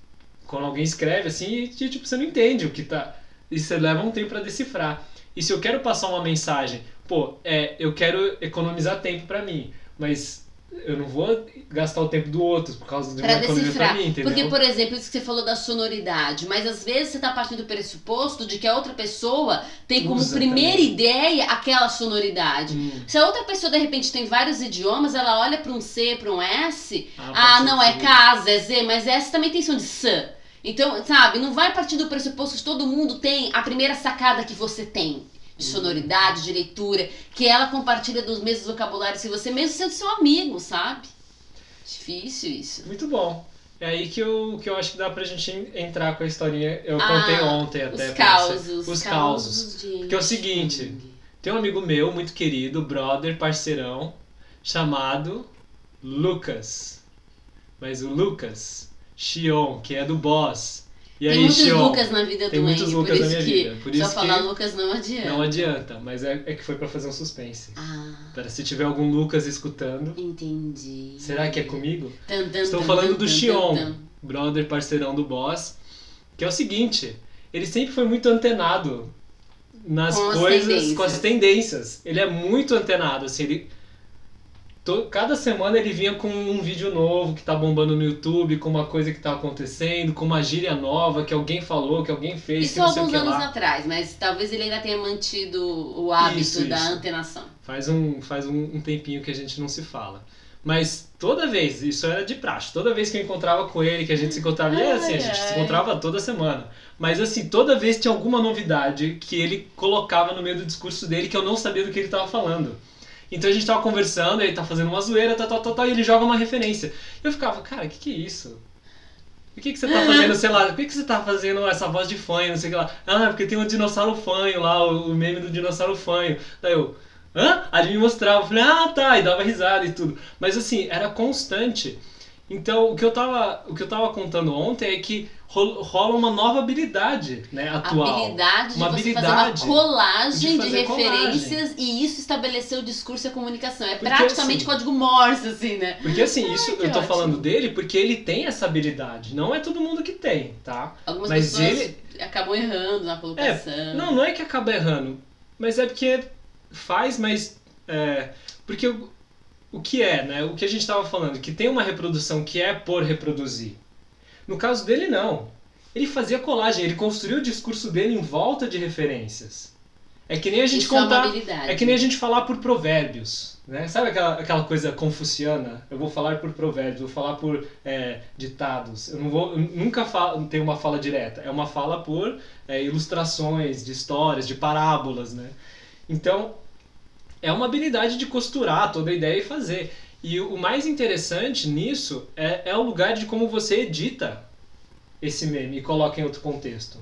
Quando alguém escreve assim, e, tipo, você não entende o que tá. E você leva um tempo para decifrar. E se eu quero passar uma mensagem, pô, é, eu quero economizar tempo para mim, mas eu não vou gastar o tempo do outro por causa de Pra uma economia decifrar. pra mim, entendeu? Porque, por exemplo, isso que você falou da sonoridade, mas às vezes você tá partindo do pressuposto de que a outra pessoa tem como Usa primeira também. ideia aquela sonoridade. Hum, Se a outra pessoa de repente tem vários idiomas, ela olha pra um C, pra um S, ah, ah, não, é casa, é Z, mas S também tem som de S. Então, sabe, não vai partir do pressuposto que todo mundo tem a primeira sacada que você tem. De sonoridade, de leitura, que ela compartilha dos mesmos vocabulários que você, mesmo sendo seu amigo, sabe? Difícil isso. Muito bom. É aí que eu, que eu acho que dá pra gente en- entrar com a historinha. Eu Ah, contei ontem até. Os causos. Os causos. de Que é o seguinte, Tem um amigo meu, muito querido, brother, parceirão, chamado Lucas. Mas o Lucas Xion, que é do Boss. E Tem aí, muitos Xion? Lucas na vida Tem do muitos Andy, Lucas por na isso minha que vida, por só falar Lucas não adianta. Não adianta, mas é, é que foi pra fazer um suspense. Ah, Para se tiver algum Lucas escutando, entendi. será que é comigo? Tan, tan, Estou tan, falando do Xion, brother, parceirão do boss, que é o seguinte, ele sempre foi muito antenado nas Com as coisas, tendências. com as tendências. Ele é muito antenado, assim, ele to- cada semana ele vinha com um vídeo novo que tá bombando no YouTube, com uma coisa que tá acontecendo, com uma gíria nova que alguém falou, que alguém fez, Isso que alguns anos lá. atrás, mas talvez ele ainda tenha mantido o hábito Isso, da isso. antenação. Faz um, faz um, um tempinho que a gente não se fala. Mas toda vez, isso era de praxe, toda vez que eu encontrava com ele, que a gente se encontrava, e era assim, a gente Ai, se ai. encontrava toda semana. Mas assim, toda vez tinha alguma novidade que ele colocava no meio do discurso dele que eu não sabia do que ele estava falando. Então a gente tava conversando, ele tá fazendo uma zoeira, tal, tal, tal, tal, e ele joga uma referência. Eu ficava, cara, o que, que é isso? Por que, que você tá fazendo, sei lá, por que, que você tá fazendo essa voz de fanho, não sei o que lá? Ah, porque tem um dinossauro fanho lá, o, o meme do dinossauro fanho. Daí eu, hã? Aí ele me mostrava, eu falei, ah, tá, e dava risada e tudo. Mas assim, era constante. Então, o que eu tava, o que eu tava contando ontem é que rola uma nova habilidade, né, atual. habilidade de Uma você habilidade fazer uma colagem de de, referências e isso estabelecer o discurso e a comunicação. É Porque, praticamente assim, código Morse, assim, né? Porque assim, isso que eu tô ótimo. falando dele porque ele tem essa habilidade. Não é todo mundo que tem, tá? Algumas Mas pessoas ele- acabam errando na colocação. Não, não é que acaba errando, mas é porque faz, mas. É, porque o, o que é, né? O que a gente tava falando, que tem uma reprodução que é por reproduzir. No caso dele, não. Ele fazia colagem, ele construiu o discurso dele em volta de referências. É que nem a gente Isso é contar. habilidade. É que nem a gente falar por provérbios, né? Sabe aquela, aquela coisa confuciana? Eu vou falar por provérbios, vou falar por é, ditados. Eu não vou, eu nunca falo, tenho uma fala direta. É uma fala por é, ilustrações de histórias, de parábolas, né? Então, é uma habilidade de costurar toda a ideia e fazer. E o mais interessante nisso é, é o lugar de como você edita esse meme e coloca em outro contexto.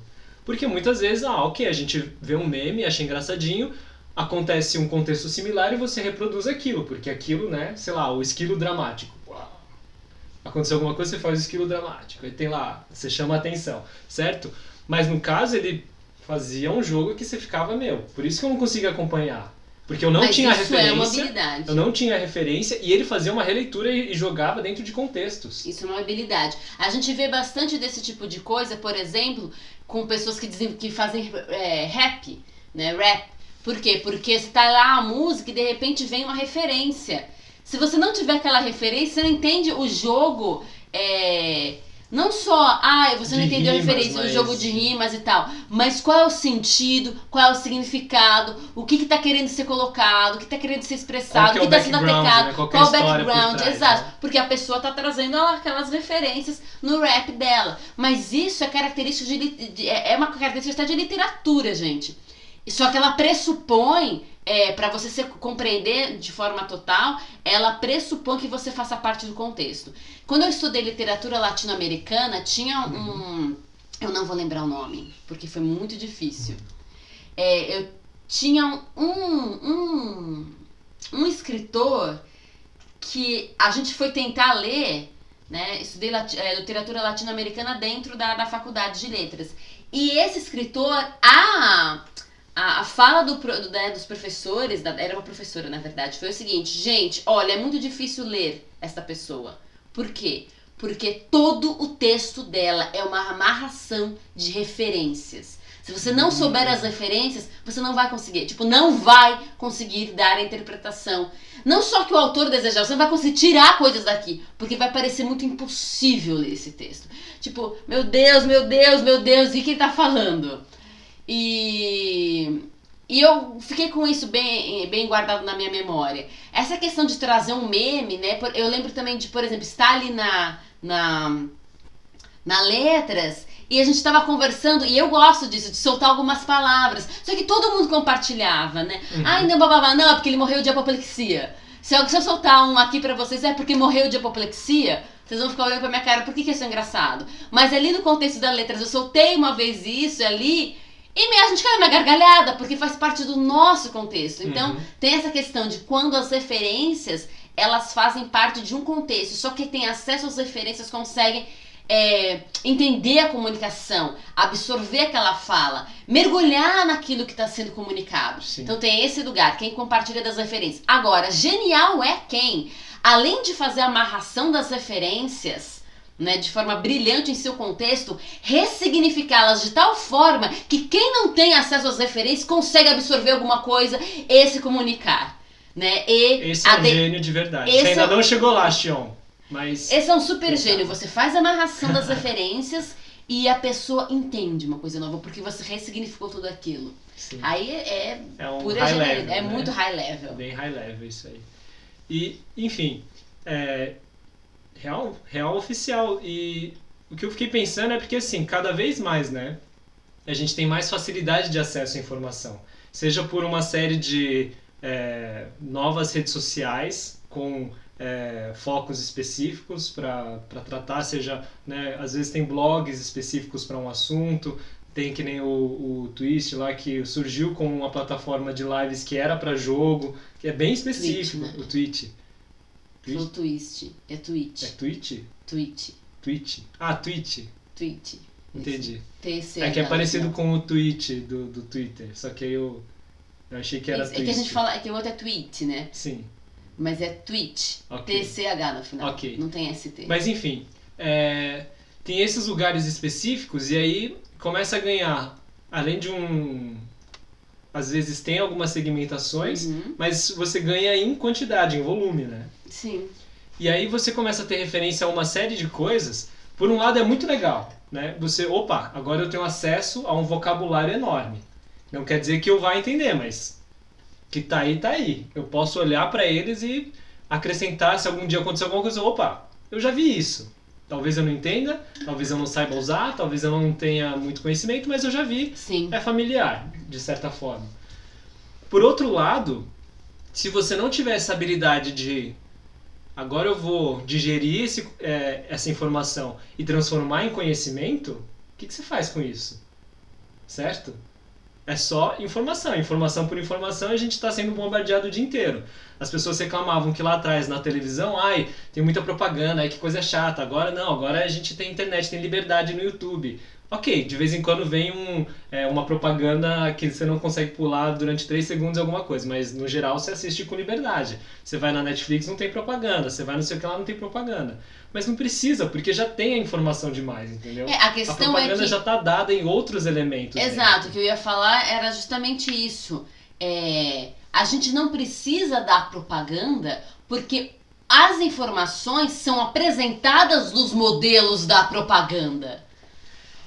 Porque muitas vezes, ah, ok, a gente vê um meme, acha engraçadinho, acontece um contexto similar e você reproduz aquilo, porque aquilo, né, sei lá, o esquilo dramático. Uau. Aconteceu alguma coisa, você faz o esquilo dramático, aí tem lá, você chama a atenção, certo? Mas no caso, ele fazia um jogo que você ficava, meu, por isso que eu não conseguia acompanhar. Porque eu não Mas tinha isso é uma referência, habilidade. eu não tinha referência, e ele fazia uma releitura e, e jogava dentro de contextos. Isso é uma habilidade. A gente vê bastante desse tipo de coisa, por exemplo, com pessoas que, dizem, que fazem é, rap, né? Rap. Por quê? Porque você tá lá a música e de repente vem uma referência. Se você não tiver aquela referência, você não entende o jogo. é, Não só, ah, você não De entendeu a rimas, referência, o mas- jogo de rimas e tal, mas qual é o sentido, qual é o significado, o que que tá querendo ser colocado, o que tá querendo ser expressado, Qual é o que tá sendo background, atacado, né? Qual é a o background, trás, exato. né? Porque a pessoa tá trazendo aquelas referências no rap dela. Mas isso é característica de, é é uma característica de literatura, gente. Só que ela pressupõe é, para você se compreender de forma total, ela pressupõe que você faça parte do contexto. Quando eu estudei literatura latino-americana, tinha um. Eu não vou lembrar o nome, porque foi muito difícil. É, eu tinha um, um, um escritor que a gente foi tentar ler, né? Estudei é, literatura latino-americana dentro da, da faculdade de letras. E esse escritor, a a, a fala do, do né, dos professores, da, era uma professora na verdade, foi o seguinte: gente, olha, é muito difícil ler esta pessoa. Por quê? Porque todo o texto dela é uma amarração de referências. Se você não souber as referências, você não vai conseguir, tipo, não vai conseguir dar a interpretação. Não só que o autor desejava, você não vai conseguir tirar coisas daqui, porque vai parecer muito impossível ler esse texto. Tipo, meu Deus, meu Deus, meu Deus, o que ele tá falando? E, e eu fiquei com isso bem, bem guardado na minha memória. Essa questão de trazer um meme, né? Eu lembro também de, por exemplo, estar ali na, na, na letras e a gente estava conversando, e eu gosto disso, de soltar algumas palavras. Só que todo mundo compartilhava, né? Uhum. Ai, não, bababá, não, é porque ele morreu de apoplexia. Se eu, se eu soltar um aqui pra vocês, é porque morreu de apoplexia, vocês vão ficar olhando pra minha cara, por que, que isso é engraçado? Mas ali no contexto das letras, eu soltei uma vez isso ali, e a gente cai na gargalhada, porque faz parte do nosso contexto. Então, uhum. tem essa questão de quando as referências, elas fazem parte de um contexto. Só que tem acesso às referências consegue é, entender a comunicação, absorver aquela fala, mergulhar naquilo que está sendo comunicado. Sim. Então tem esse lugar, quem compartilha das referências. Agora, genial é quem, além de fazer a amarração das referências, né, de forma brilhante em seu contexto, ressignificá-las de tal forma que quem não tem acesso às referências consegue absorver alguma coisa e se comunicar. Né? E Esse é um de... gênio de verdade. Esse Você ainda é... não chegou lá, Xion. Mas... Esse é um super gênio. Você faz a amarração das referências e a pessoa entende uma coisa nova, porque você ressignificou tudo aquilo. Sim. Aí é, é um pura level, é né? muito high level. Bem high level isso aí. E, enfim, é, real, real oficial. E o que eu fiquei pensando é porque, assim, cada vez mais, né? A gente tem mais facilidade de acesso à informação. Seja por uma série de é, novas redes sociais com é, focos específicos para tratar, seja, né, às vezes tem blogs específicos para um assunto, tem que nem o, o Twist lá que surgiu com uma plataforma de lives que era para jogo, que é bem específico, Twitch, né? o Twitch. Falou twist. É Twitch. É Twitch? Twitch. Twitch. Ah, Twitch. Twitch. Entendi. TC, é que é parecido com o tweet do, do Twitter, só que eu, eu achei que era Isso, É que a gente fala, é que o outro é tweet, né? Sim. Mas é Twitch. Okay. TCH no final. Ok. Não tem ST. Mas enfim, é, tem esses lugares específicos e aí começa a ganhar, além de um às vezes tem algumas segmentações, uhum. mas você ganha em quantidade, em volume, né? Sim. E aí você começa a ter referência a uma série de coisas. Por um lado é muito legal, né? Você, opa, agora eu tenho acesso a um vocabulário enorme. Não quer dizer que eu vá entender, mas que tá aí, tá aí. Eu posso olhar para eles e acrescentar se algum dia acontecer alguma coisa, opa, eu já vi isso. Talvez eu não entenda, talvez eu não saiba usar, talvez eu não tenha muito conhecimento, mas eu já vi. Sim. É familiar, de certa forma. Por outro lado, se você não tiver essa habilidade de agora eu vou digerir esse, é, essa informação e transformar em conhecimento, o que, que você faz com isso? Certo? É só informação. Informação por informação a gente está sendo bombardeado o dia inteiro. As pessoas reclamavam que lá atrás na televisão, ai, tem muita propaganda, ai que coisa chata. Agora não, agora a gente tem internet, tem liberdade no YouTube. Ok, de vez em quando vem um, é, uma propaganda que você não consegue pular durante 3 segundos alguma coisa, mas no geral você assiste com liberdade. Você vai na Netflix, não tem propaganda, você vai no sei o que lá, não tem propaganda. Mas não precisa, porque já tem a informação demais, entendeu? É, a questão a propaganda é que... já está dada em outros elementos. Exato, o que eu ia falar era justamente isso. É, a gente não precisa dar propaganda porque as informações são apresentadas nos modelos da propaganda.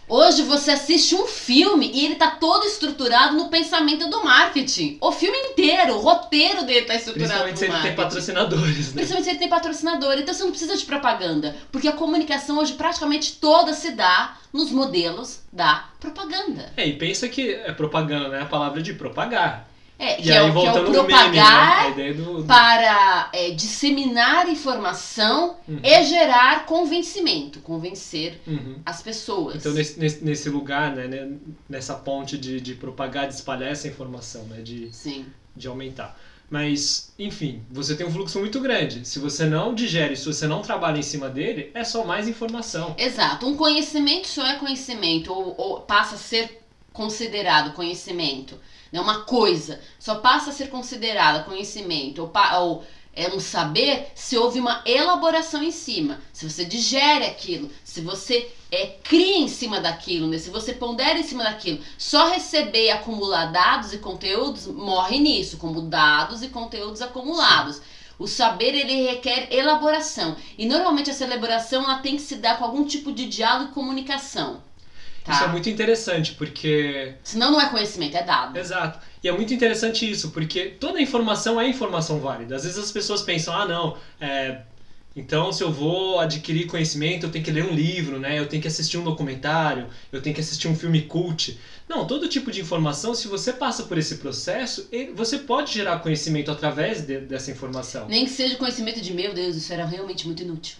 Hoje você assiste um filme e ele tá todo estruturado no pensamento do marketing. O filme inteiro, o roteiro dele tá estruturado Principalmente no marketing. se ele tem patrocinadores, né? Principalmente se ele tem patrocinador. Então você não precisa de propaganda. Porque a comunicação hoje praticamente toda se dá nos modelos da propaganda. É, e pensa que é propaganda, né? A palavra de propagar. É, E que aí é, o- que é o no meme, né? propagar do, do- para é, disseminar informação Uhum. e gerar convencimento, convencer Uhum. as pessoas. Então, nesse, nesse, nesse lugar, né, né, nessa ponte de, de propagar, de espalhar essa informação, né, de, Sim. de aumentar. Mas, enfim, você tem um fluxo muito grande. Se você não digere, se você não trabalha em cima dele, é só mais informação. Exato. Um conhecimento só é conhecimento, ou, ou passa a ser considerado conhecimento. Né? Uma coisa só passa a ser considerada conhecimento, ou, ou é um saber se houve uma elaboração em cima. Se você digere aquilo, se você é, cria em cima daquilo, né? se você pondera em cima daquilo. Só receber e acumular dados e conteúdos morre nisso, como dados e conteúdos acumulados. O saber ele requer elaboração e normalmente essa elaboração ela tem que se dar com algum tipo de diálogo e comunicação. Tá? Isso é muito interessante, porque Senão não é conhecimento, é dado. Exato. E é muito interessante isso, porque toda informação é informação válida. Às vezes as pessoas pensam, ah, não, é, então se eu vou adquirir conhecimento, eu tenho que ler um livro, né? Eu tenho que assistir um documentário, eu tenho que assistir um filme cult. Não, todo tipo de informação, se você passa por esse processo, você pode gerar conhecimento através de- dessa informação. Nem que seja conhecimento de meu Deus, isso era realmente muito inútil.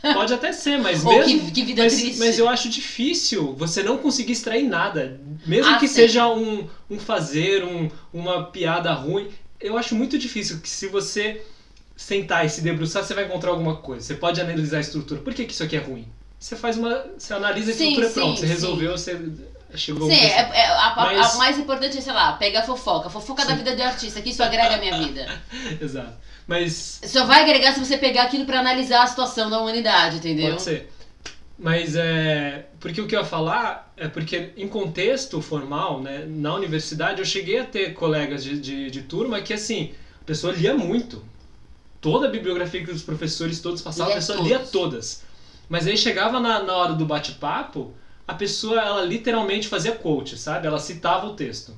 Pode até ser, mas mesmo. que, que vida Mas, triste. mas eu acho difícil você não conseguir extrair nada. Mesmo Ah, que sim. seja um, um fazer, um, uma piada ruim. Eu acho muito difícil que se você sentar e se debruçar, você vai encontrar alguma coisa. Você pode analisar a estrutura. Por que, que isso aqui é ruim? Você faz uma. Você analisa a estrutura sim, pronto. Você sim. resolveu, você chegou Sim, a é, é- a, Mas- a mais importante é, sei lá, pegar a fofoca. A fofoca da Sim. vida do artista, que isso agrega a minha vida. Exato. Mas Só vai agregar se você pegar aquilo pra analisar a situação da humanidade, entendeu? Pode ser. Mas é. Porque o que eu ia falar é porque, em contexto formal, né, na universidade, eu cheguei a ter colegas de, de, de turma que, assim, a pessoa lia muito. Toda a bibliografia que os professores todos passavam, a Lia pessoa todos. lia todas. Mas aí chegava na, na hora do bate-papo, a pessoa, ela literalmente fazia quote, sabe? Ela citava o texto.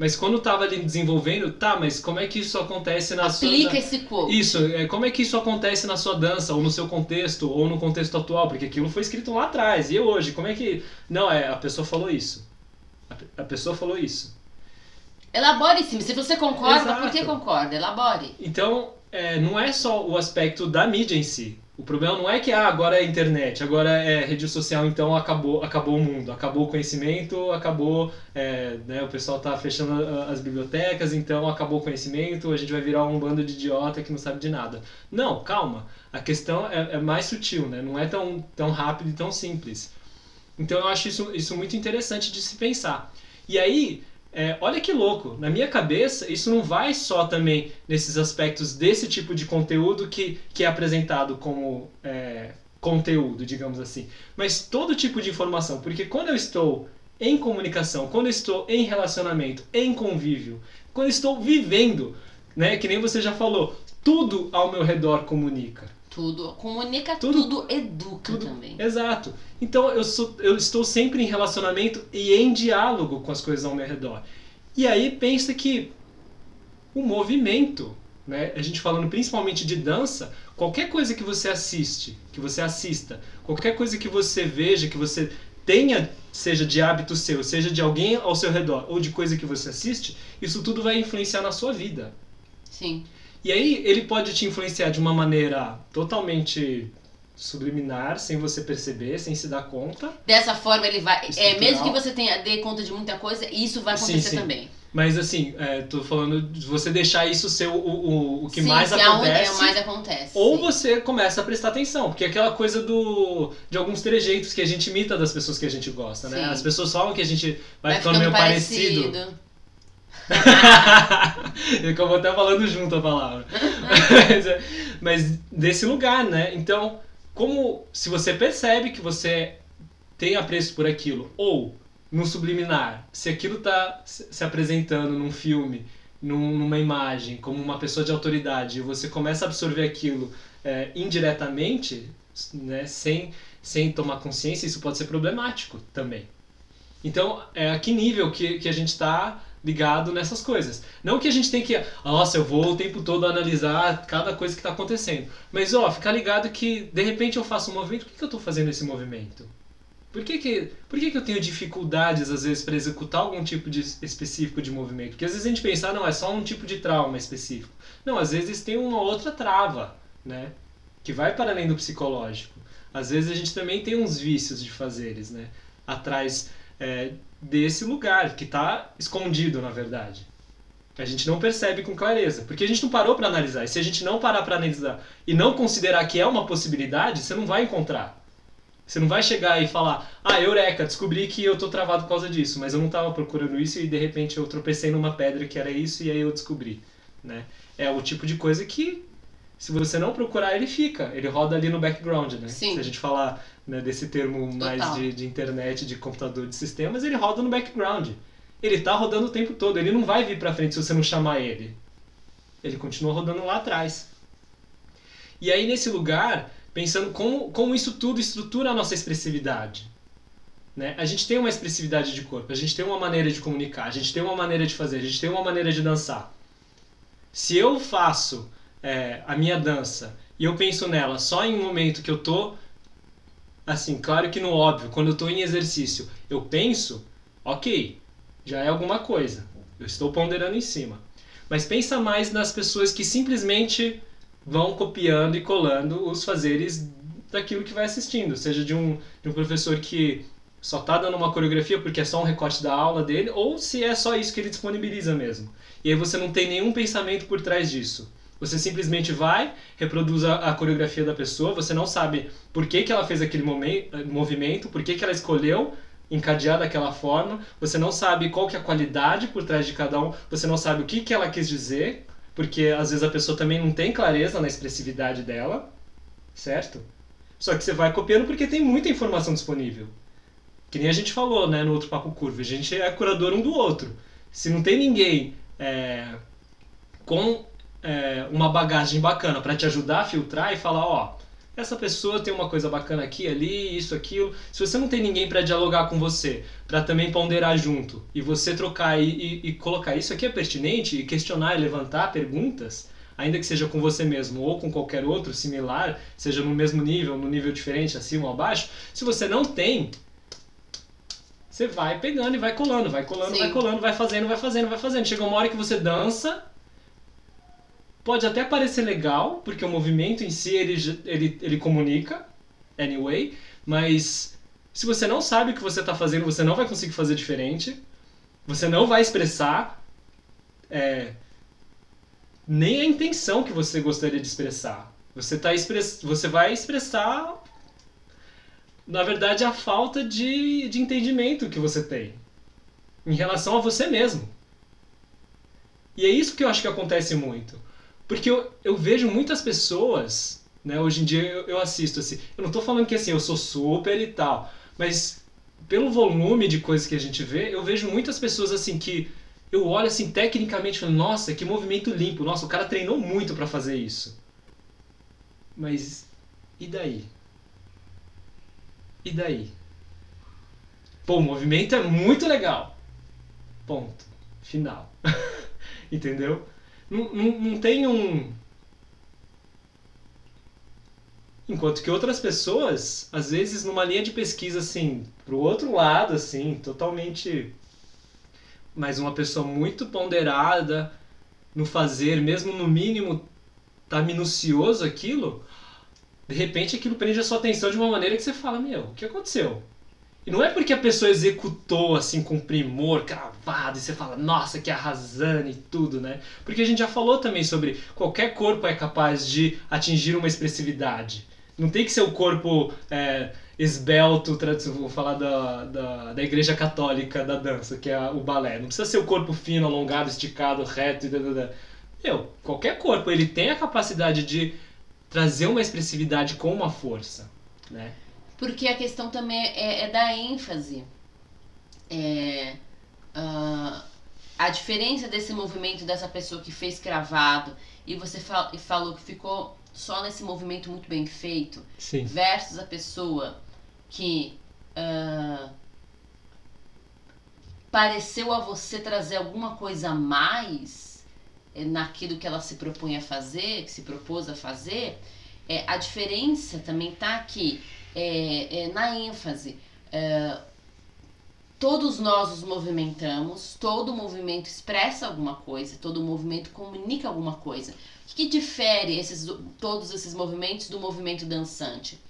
Mas quando tava ali desenvolvendo, tá, mas como é que isso acontece na sua. Aplica esse quote. Isso, é, como é que isso acontece na sua dança, ou no seu contexto, ou no contexto atual? Porque aquilo foi escrito lá atrás, e hoje? Como é que. Não, é, a pessoa falou isso. A, a pessoa falou isso. Elabore sim. Se você concorda, por que Exato. concorda? Elabore. Então, é, não é só o aspecto da mídia em si. O problema não é que ah, agora é internet, agora é rede social, então acabou, acabou o mundo, acabou o conhecimento, acabou. é, né, o pessoal tá fechando as bibliotecas, então acabou o conhecimento, a gente vai virar um bando de idiota que não sabe de nada. Não, calma. A questão é, é mais sutil, né? não é tão, tão rápido e tão simples. Então eu acho isso, isso muito interessante de se pensar. E aí, é, olha que louco, na minha cabeça, isso não vai só também nesses aspectos desse tipo de conteúdo que, que é apresentado como é, conteúdo, digamos assim, mas todo tipo de informação, porque quando eu estou em comunicação, quando eu estou em relacionamento, em convívio, quando eu estou vivendo, né, que nem você já falou, tudo ao meu redor comunica. Tudo. Comunica Tudo- tudo, educa tudo- também. Exato. Então eu, sou, eu estou sempre em relacionamento e em diálogo com as coisas ao meu redor. E aí pensa que o movimento, né? A gente falando principalmente de dança, qualquer coisa que você assiste, que você assista, qualquer coisa que você veja, que você tenha, seja de hábito seu, seja de alguém ao seu redor ou de coisa que você assiste, isso tudo vai influenciar na sua vida. Sim. E aí ele pode te influenciar de uma maneira totalmente subliminar, sem você perceber, sem se dar conta. Dessa forma ele vai. É, mesmo que você tenha, dê conta de muita coisa, isso vai Sim, acontecer sim. também. Mas assim, é, tô falando de você deixar isso ser o, o, o que Sim, mais aonde é acontece. o mais acontece. Ou sim. você começa a prestar atenção, porque é aquela coisa do de alguns trejeitos que a gente imita das pessoas que a gente gosta, né? Sim. As pessoas falam que a gente vai, vai ficando, meio parecido. Eu acabo até falando junto a palavra. mas, mas desse lugar, né? Então, como se você percebe que você tem apreço por aquilo, ou no subliminar, se aquilo está se apresentando num filme, num- numa imagem, como uma pessoa de autoridade, e você começa a absorver aquilo é, indiretamente, né, sem, sem tomar consciência, isso pode ser problemático também. Então, é a que nível que, que a gente está ligado nessas coisas. Não que a gente tem que, nossa, eu vou o tempo todo analisar cada coisa que está acontecendo. Mas, ó, ficar ligado que, de repente, eu faço um movimento, por que, que eu estou fazendo esse movimento? Por que, que, por que, que eu tenho dificuldades, às vezes, para executar algum tipo de específico de movimento? Porque às vezes a gente pensa, ah, não, é só um tipo de trauma específico. Não, às vezes tem uma outra trava, né? Que vai para além do psicológico. Às vezes a gente também tem uns vícios de fazeres, né? Atrás é, desse lugar, que está escondido, na verdade. A gente não percebe com clareza, porque a gente não parou para analisar. E se a gente não parar para analisar e não considerar que é uma possibilidade, você não vai encontrar. Você não vai chegar e falar, ah, eureka, descobri que eu tô travado por causa disso, mas eu não estava procurando isso e de repente eu tropecei numa pedra que era isso e aí eu descobri, né? É o tipo de coisa que se você não procurar, ele fica. Ele roda ali no background, né? Sim. Se a gente falar né, desse termo mais de, de, internet, de computador, de sistemas, ele roda no background. Ele tá rodando o tempo todo. Ele não vai vir pra frente se você não chamar ele. Ele continua rodando lá atrás. E aí, nesse lugar, pensando como, como isso tudo estrutura a nossa expressividade. Né? A gente tem uma expressividade de corpo, a gente tem uma maneira de comunicar, a gente tem uma maneira de fazer, a gente tem uma maneira de dançar. Se eu faço é, a minha dança e eu penso nela só em um momento que eu tô assim, claro que no óbvio, quando eu tô em exercício, eu penso, ok, já é alguma coisa. Eu estou ponderando em cima. Mas pensa mais nas pessoas que simplesmente vão copiando e colando os fazeres daquilo que vai assistindo, seja de um, de um professor que só está dando uma coreografia porque é só um recorte da aula dele, ou se é só isso que ele disponibiliza mesmo. E aí você não tem nenhum pensamento por trás disso. Você simplesmente vai, reproduz a, a coreografia da pessoa, você não sabe por que, que ela fez aquele movimento, por que, que ela escolheu encadear daquela forma, você não sabe qual que é a qualidade por trás de cada um, você não sabe o que, que ela quis dizer, porque às vezes a pessoa também não tem clareza na expressividade dela, certo? Só que você vai copiando porque tem muita informação disponível. Que nem a gente falou né, no outro Papo Curva, a gente é curador um do outro. Se não tem ninguém é, com é, uma bagagem bacana para te ajudar a filtrar e falar, ó, essa pessoa tem uma coisa bacana aqui, ali, isso, aquilo. Se você não tem ninguém para dialogar com você, para também ponderar junto, e você trocar e, e, e, colocar isso aqui é pertinente, e questionar e levantar perguntas, ainda que seja com você mesmo ou com qualquer outro similar, seja no mesmo nível, no nível diferente, acima ou abaixo, se você não tem, você vai pegando e vai colando, vai colando, Sim. vai colando, vai fazendo, vai fazendo, vai fazendo. Chega uma hora que você dança Pode até parecer legal, porque o movimento em si ele, ele, ele comunica, anyway, mas se você não sabe o que você está fazendo, você não vai conseguir fazer diferente, você não vai expressar é, nem a intenção que você gostaria de expressar. Você, tá express, você vai expressar, na verdade, a falta de, de entendimento que você tem em relação a você mesmo. E é isso que eu acho que acontece muito. Porque eu, eu vejo muitas pessoas, né, hoje em dia eu, eu assisto assim, eu não estou falando que assim, eu sou super e tal, mas pelo volume de coisas que a gente vê, eu vejo muitas pessoas assim que eu olho assim tecnicamente e falo, nossa, que movimento limpo, nossa, o cara treinou muito para fazer isso. Mas e daí? E daí? Pô, o movimento é muito legal. Ponto. Final. Entendeu? Não, não, não tem um. Enquanto que outras pessoas, às vezes, numa linha de pesquisa, assim, pro outro lado, assim, totalmente. Mas uma pessoa muito ponderada no fazer, mesmo no mínimo, tá minucioso aquilo, de repente aquilo prende a sua atenção de uma maneira que você fala: Meu, o que aconteceu? E não é porque a pessoa executou assim com primor, cravado, e você fala, nossa, que arrasando e tudo, né? Porque a gente já falou também sobre qualquer corpo é capaz de atingir uma expressividade. Não tem que ser o corpo é, esbelto, vou falar da, da, da igreja católica da dança, que é o balé. Não precisa ser o corpo fino, alongado, esticado, reto e... Meu, qualquer corpo, ele tem a capacidade de trazer uma expressividade com uma força, né? Porque a questão também é, é da ênfase. É, uh, a diferença desse movimento dessa pessoa que fez cravado e você fal, falou que ficou só nesse movimento muito bem feito Sim. versus a pessoa que uh, pareceu a você trazer alguma coisa a mais naquilo que ela se propõe a fazer, que se propôs a fazer, é, a diferença também tá aqui é, é, na ênfase. é, todos nós nos movimentamos, todo movimento expressa alguma coisa, todo movimento comunica alguma coisa. O que difere esses, todos esses movimentos do movimento dançante?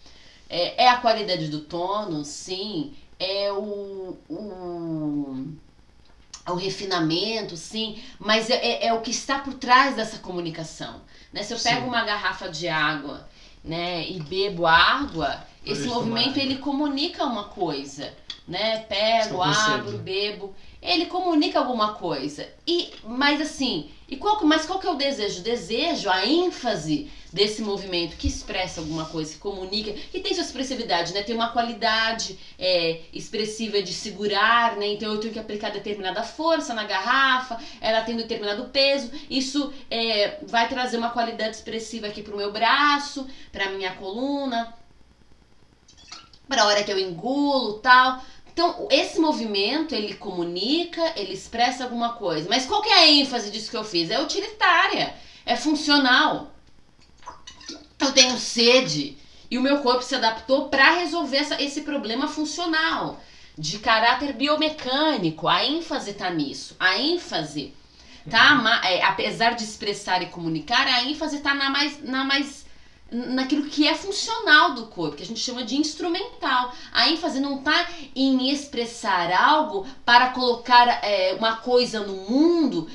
É, é a qualidade do tono, sim, é o, o, o refinamento, sim, mas é, é, é, o que está por trás dessa comunicação. Né? Se eu pego sim. uma garrafa de água né, e bebo água, esse movimento ele comunica uma coisa. Né? Pego, abro, bebo ele comunica alguma coisa. E, mas assim, e qual, mas qual que é o desejo? O desejo, a ênfase desse movimento que expressa alguma coisa, que comunica, que tem sua expressividade, né? Tem uma qualidade é, expressiva de segurar, né? Então eu tenho que aplicar determinada força na garrafa, ela tem um determinado peso, isso é, vai trazer uma qualidade expressiva aqui pro meu braço, pra minha coluna, pra hora que eu engulo tal. Então, esse movimento, ele comunica, ele expressa alguma coisa. Mas qual que é a ênfase disso que eu fiz? É utilitária, é funcional. Eu tenho sede e o meu corpo se adaptou para resolver essa, esse problema funcional, de caráter biomecânico. A ênfase está nisso. A ênfase tá, é, apesar de expressar e comunicar, a ênfase está na mais, na mais naquilo que é funcional do corpo, que a gente chama de instrumental. A ênfase não está em expressar algo para colocar é, uma coisa no mundo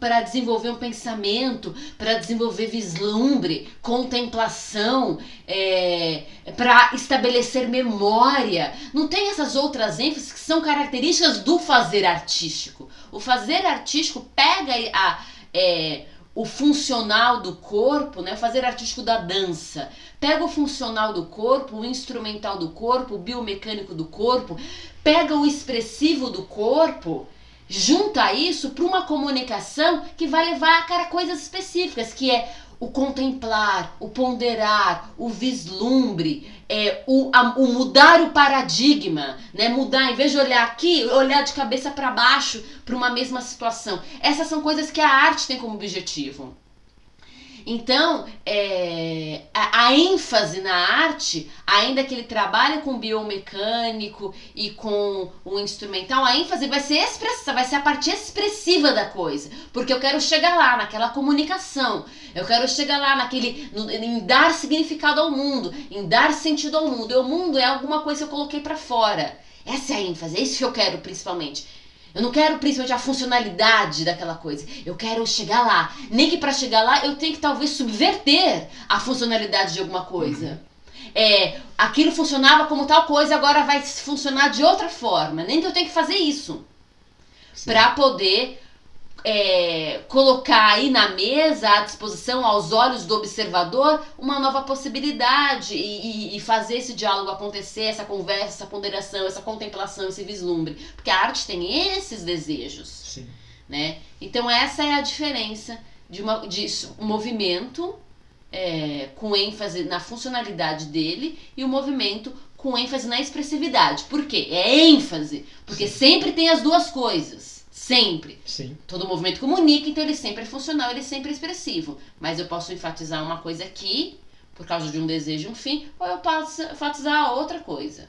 para desenvolver um pensamento, para desenvolver vislumbre, contemplação, é, para estabelecer memória. Não tem essas outras ênfases que são características do fazer artístico. O fazer artístico pega a. É, o funcional do corpo, né? Fazer artístico da dança. Pega o funcional do corpo, o instrumental do corpo, o biomecânico do corpo, pega o expressivo do corpo, junta isso para uma comunicação que vai levar a cara coisas específicas, que é o contemplar, o ponderar, o vislumbre, é, o, a, o mudar o paradigma, né? Mudar, em vez de olhar aqui, olhar de cabeça para baixo para uma mesma situação. Essas são coisas que a arte tem como objetivo. Então, é, a, a, ênfase na arte, ainda que ele trabalhe com biomecânico e com o instrumental, a ênfase vai ser expressa, vai ser a parte expressiva da coisa. Porque eu quero chegar lá, naquela comunicação. Eu quero chegar lá naquele. No, em dar significado ao mundo, em dar sentido ao mundo. E o mundo é alguma coisa que eu coloquei para fora. Essa é a ênfase, é isso que eu quero principalmente. Eu não quero principalmente a funcionalidade daquela coisa. Eu quero chegar lá. Nem que para chegar lá eu tenho que talvez subverter a funcionalidade de alguma coisa. É, aquilo funcionava como tal coisa, agora vai funcionar de outra forma. Nem que eu tenho que fazer isso. Para poder é, colocar aí na mesa, à disposição, aos olhos do observador, uma nova possibilidade e, e, e, fazer esse diálogo acontecer, essa conversa, essa ponderação, essa contemplação, esse vislumbre. Porque a arte tem esses desejos. Sim. Né? Então, essa é a diferença de, uma, de um movimento é, com ênfase na funcionalidade dele e o um movimento com ênfase na expressividade. Por quê? É ênfase, porque Sim. sempre tem as duas coisas. Sempre. Sim. Todo movimento comunica, então ele sempre é funcional, ele é sempre expressivo. Mas eu posso enfatizar uma coisa aqui, por causa de um desejo, um fim, ou eu posso enfatizar outra coisa.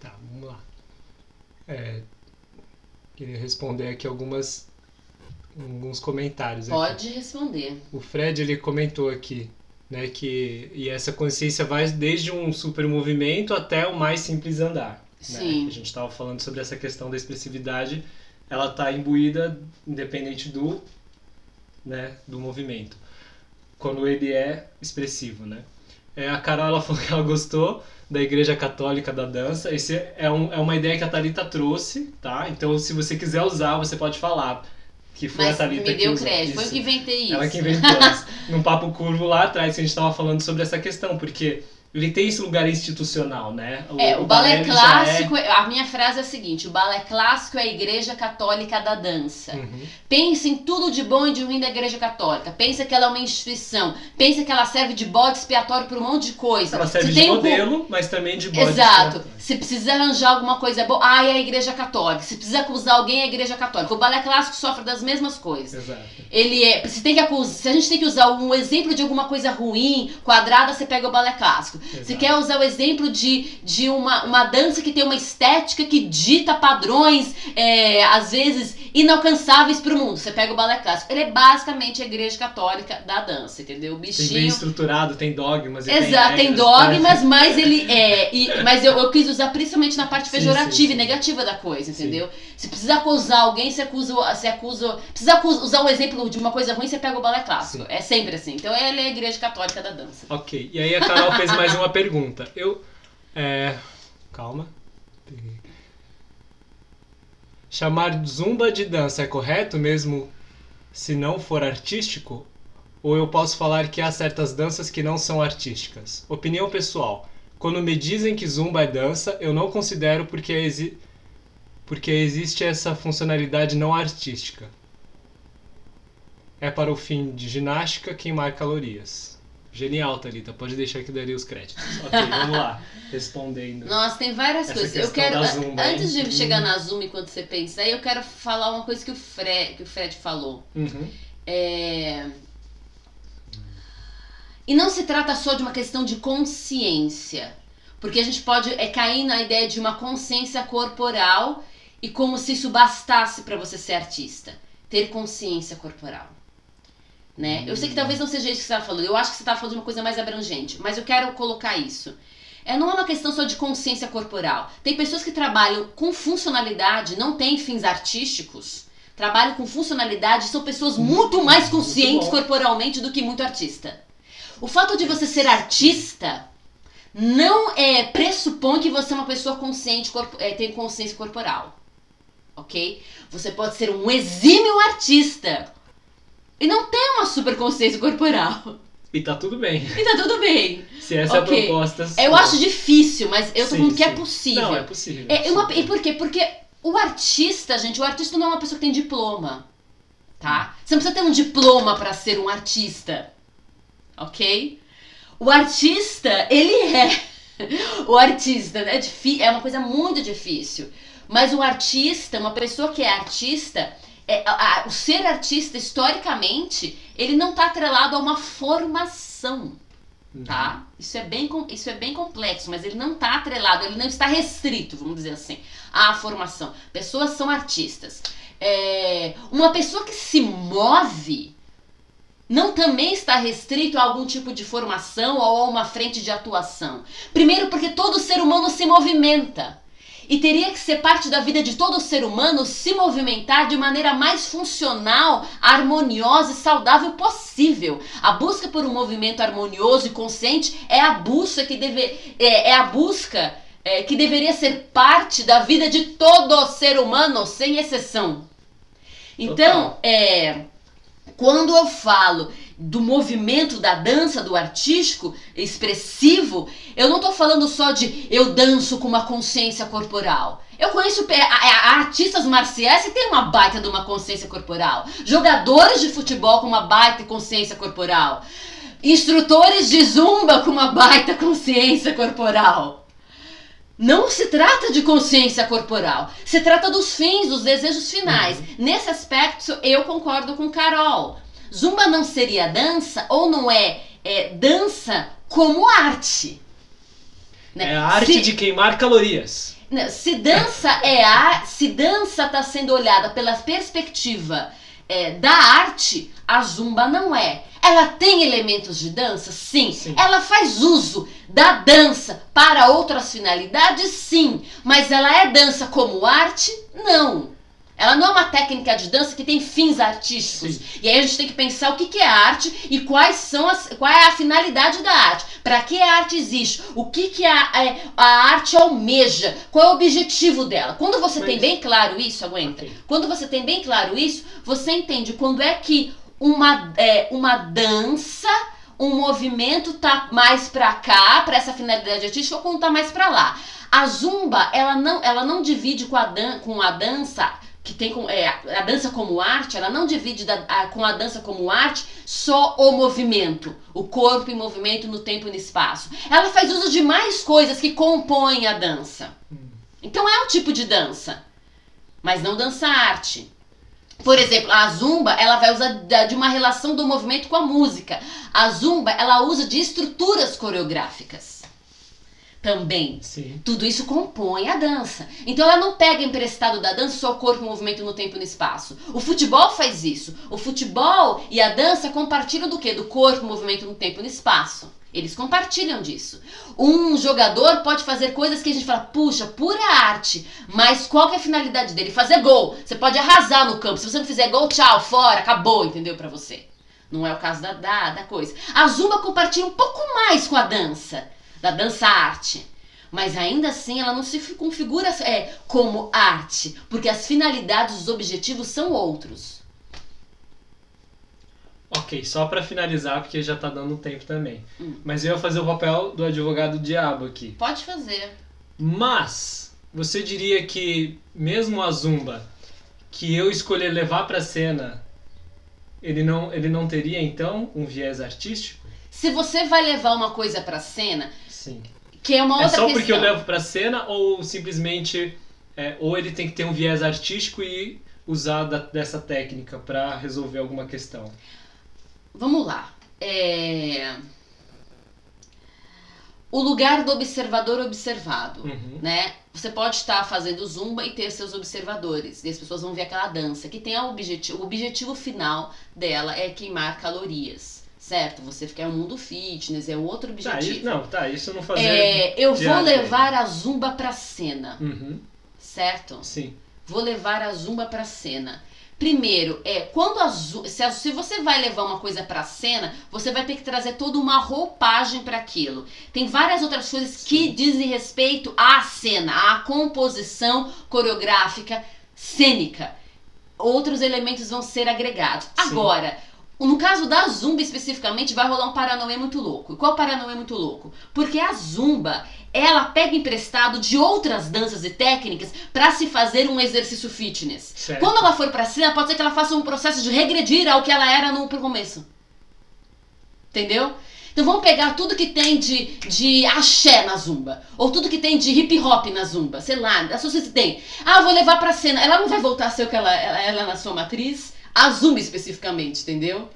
Tá, vamos lá. É, queria responder aqui algumas alguns comentários. Pode aqui. responder. O Fred ele comentou aqui, né, que e essa consciência vai desde um super movimento até o mais simples andar. Né? Sim. Né? A gente estava falando sobre essa questão da expressividade ela está imbuída independente do, né, do movimento. Quando ele é expressivo, né? É, a Carol ela falou que ela gostou da Igreja Católica da dança. Esse é, um, é uma ideia que a Thalita trouxe, tá? Então, se você quiser usar, você pode falar. Que foi Mas a Thalita me deu que crédito, foi eu que inventei isso. Ela que inventou isso. Num papo curvo lá atrás, que a gente estava falando sobre essa questão, porque ele tem esse lugar institucional, né? O, é, o, o balé, balé clássico, é... a minha frase é a seguinte: o balé clássico é a igreja católica da dança. Uhum. Pense em tudo de bom e de ruim da igreja católica. Pensa que ela é uma instituição. Pensa que ela serve de bode expiatório para um monte de coisa. Ela serve de modelo, um... mas também de bode Exato. Se precisa arranjar alguma coisa boa, ah, é a igreja católica. Se precisa acusar alguém, é a igreja católica. O balé clássico sofre das mesmas coisas. Exato. Ele é. Se, tem que acusar, se a gente tem que usar um exemplo de alguma coisa ruim, quadrada, você pega o balé clássico. Exato. quer usar o exemplo de, de uma, uma dança que tem uma estética que dita padrões, é, às vezes, inalcançáveis para o mundo. Você pega o balé clássico. Ele é basicamente a igreja católica da dança, entendeu? O Tem bichinho. bem estruturado, tem dogmas. Exato, tem regras, dogmas, tá? mas ele é. e- mas eu, eu quis usar principalmente na parte pejorativa sim, sim. e negativa da coisa, entendeu? Se precisa acusar alguém, você acusa. Você acusa precisa usar um exemplo de uma coisa ruim, você pega o balé clássico. É sempre assim. Então ele é a igreja católica da dança. Ok, e aí a Carol fez mais uma pergunta. Eu. É. Calma. Chamar zumba de dança é correto mesmo se não for artístico? Ou eu posso falar que há certas danças que não são artísticas? Opinião pessoal. Quando me dizem que zumba é dança, eu não considero porque, exi porque existe essa funcionalidade não artística. É para o fim de ginástica queimar calorias. Genial, Thalita. Pode deixar que daria os créditos. Ok, vamos lá. Respondendo. Nossa, tem várias Essa coisas. Eu quero. Zumba, hein? antes de Hum. chegar na Zumba, enquanto você pensa aí, eu quero falar uma coisa que o Fred, que o Fred falou. Uhum. É... E não se trata só de uma questão de consciência. Porque a gente pode é, cair na ideia de uma consciência corporal e como se isso bastasse para você ser artista. Ter consciência corporal. Né? Eu sei que talvez não seja isso que você está falando. Eu acho que você está falando de uma coisa mais abrangente. Mas eu quero colocar isso. É, não é uma questão só de consciência corporal. Tem pessoas que trabalham com funcionalidade, não têm fins artísticos, trabalham com funcionalidade, são pessoas muito mais Muito conscientes bom. corporalmente do que muito artista. O fato de você ser artista não é, pressupõe que você é uma pessoa consciente, corpo- é, tem consciência corporal. Ok? Você pode ser um exímio artista e não ter uma super consciência corporal. E tá tudo bem. E tá tudo bem. Se essa Ok. é a proposta. Eu sua. acho difícil, mas eu tô Sim, falando que é sim. possível. Não, é possível. É, uma- sim. e por quê? Porque o artista, gente, o artista não é uma pessoa que tem diploma, tá? Você não precisa ter um diploma pra ser um artista, ok? O artista, ele é. O artista né, é, é uma coisa muito difícil. Mas o artista, uma pessoa que é artista, é, a- a- o ser artista, historicamente, ele não tá atrelado a uma formação Uhum. tá? Isso é bem, isso é bem complexo, mas ele não está atrelado, ele não está restrito, vamos dizer assim, à formação. Pessoas são artistas. É, uma pessoa que se move não também está restrito a algum tipo de formação ou a uma frente de atuação. Primeiro, porque todo ser humano se movimenta. E teria que ser parte da vida de todo ser humano se movimentar de maneira mais funcional, harmoniosa e saudável possível. A busca por um movimento harmonioso e consciente é a busca que deve, é, é a busca é, que deveria ser parte da vida de todo ser humano, sem exceção. Então, Total. é, quando eu falo do movimento da dança, do artístico, expressivo, eu não tô falando só de eu danço com uma consciência corporal. Eu conheço artistas marciais que têm uma baita de uma consciência corporal. Jogadores de futebol com uma baita consciência corporal. Instrutores de zumba com uma baita consciência corporal. Não se trata de consciência corporal, se trata dos fins, dos desejos finais. Nesse aspecto, eu concordo com Carol. Zumba não seria dança ou não é, é dança como arte. né? É a arte Se- de queimar calorias. né, Se dança é a, se dança está sendo olhada pela perspectiva é, da arte, a zumba não é. Ela tem elementos de dança, sim. Sim. Ela faz uso da dança para outras finalidades, sim. Mas ela é dança como arte? Não. Ela não é uma técnica de dança que tem fins artísticos. Sim. E aí a gente tem que pensar o que, que é arte e quais são as, qual é a finalidade da arte. Para que a arte existe? O que, que a, a, a arte almeja? Qual é o objetivo dela? Quando você Mas- tem bem claro isso, aguenta. Ok. Quando você tem bem claro isso, você entende quando é que uma, é, uma dança, um movimento tá mais pra cá, pra essa finalidade artística, ou quando tá mais pra lá. A zumba, ela não, ela não divide com a, dan com a dança que tem com, é, a dança como arte, ela não divide da- a- com a dança como arte só o movimento, o corpo em movimento no tempo e no espaço. Ela faz uso de mais coisas que compõem a dança. Então é um tipo de dança, mas não dança arte. Por exemplo, a zumba, ela vai usar de uma relação do movimento com a música. A zumba, ela usa de estruturas coreográficas. também. Sim. Tudo isso compõe a dança. Então ela não pega emprestado da dança só o corpo, o movimento no tempo e no espaço. O futebol faz isso. O futebol e a dança compartilham do quê? Do corpo, movimento no tempo e no espaço. Eles compartilham disso. Um jogador pode fazer coisas que a gente fala, puxa, pura arte. Mas qual que é a finalidade dele? Fazer gol. Você pode arrasar no campo. Se você não fizer gol, tchau, fora, acabou, entendeu? Pra você. Não é o caso da, da, da coisa. A Zumba compartilha um pouco mais com a dança, da dança-arte. Mas ainda assim ela não se configura é, como arte, porque as finalidades, os objetivos são outros. Ok, só pra finalizar, porque já tá dando tempo também. Hum. Mas eu ia fazer o papel do advogado diabo aqui. Pode fazer. Mas você diria que mesmo a zumba que eu escolher levar pra cena, ele não, ele não teria então um viés artístico? Se você vai levar uma coisa pra cena, Sim. que é uma É outra só questão. porque eu levo pra cena ou simplesmente é, ou ele tem que ter um viés artístico e usar da- dessa técnica pra resolver alguma questão? Vamos lá. É... O lugar do observador observado. Uhum. né? Você pode estar fazendo zumba e ter seus observadores. E as pessoas vão ver aquela dança que tem a objetivo, o objetivo final dela é queimar calorias, certo? Você ficar um mundo fitness é outro Tá, objetivo. isso, não, tá, isso eu não fazer. É, eu vou levar a zumba pra cena, Uhum, certo? sim. Vou levar a zumba pra cena. Primeiro, é quando a zu- se, você vai levar uma coisa pra cena, você vai ter que trazer toda uma roupagem para aquilo. Tem várias outras coisas que Sim. dizem respeito à cena, à composição coreográfica cênica. Outros elementos vão ser agregados. Agora, no caso da zumba especificamente, vai rolar um paranauê muito louco. E qual paranauê muito louco? Porque a zumba, ela pega emprestado de outras danças e técnicas pra se fazer um exercício fitness. Certo. Quando ela for pra cima, pode ser que ela faça um processo de regredir ao que ela era no começo. Entendeu? Então vamos pegar tudo que tem de, de axé na zumba. Ou tudo que tem de hip hop na zumba. Sei lá, a se tem. Ah, vou levar pra cena. Ela não vai voltar a ser o que ela, ela, ela é na sua matriz. A zumba especificamente, entendeu?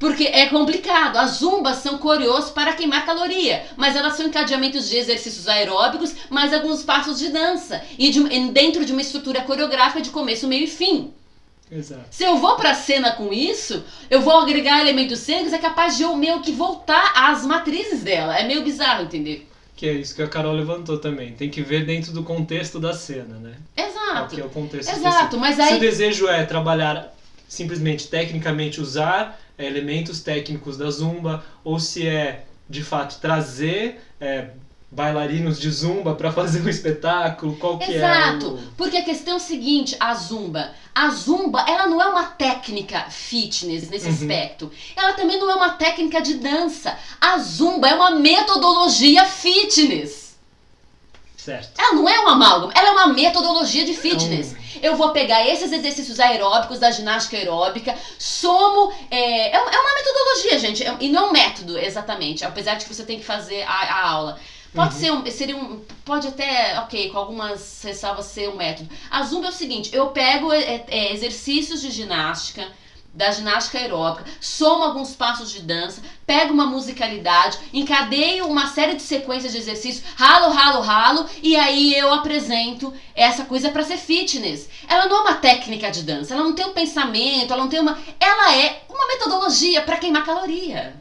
Porque é complicado. As zumbas são coreos para queimar caloria, mas elas são encadeamentos de exercícios aeróbicos, mais alguns passos de dança. E de- dentro de uma estrutura coreográfica de começo, meio e fim. Exato. Se eu vou pra cena com isso, eu vou agregar elementos cênicos, é capaz de eu meio que voltar às matrizes dela. É meio bizarro, entender? Que é isso que a Carol levantou também. Tem que ver dentro do contexto da cena, né? Exato. é o contexto Exato, específico. mas Se o aí. desejo é trabalhar simplesmente tecnicamente usar é, elementos técnicos da zumba ou se é de fato trazer é, bailarinos de zumba para fazer um espetáculo, qual que Exato, é o... porque a questão é o seguinte, a zumba, a zumba, ela não é uma técnica fitness nesse Uhum. aspecto. Ela também não é uma técnica de dança. A zumba é uma metodologia fitness. Certo. Ela não é uma amálgama, ela é uma metodologia de fitness. Eu vou pegar esses exercícios aeróbicos da ginástica aeróbica, somo. É, é uma é uma metodologia, gente, é- e não é um método exatamente, apesar de que você tem que fazer a, a aula. Pode Uhum. ser um, seria um, pode até, ok, com algumas ressalvas ser um método. A zumba é o seguinte, eu pego é, é, exercícios de ginástica, da ginástica aeróbica, somo alguns passos de dança, pego uma musicalidade, encadeio uma série de sequências de exercícios, ralo, ralo, ralo, e aí eu apresento essa coisa para ser fitness. Ela não é uma técnica de dança, ela não tem um pensamento, ela não tem uma, ela é uma metodologia para queimar caloria.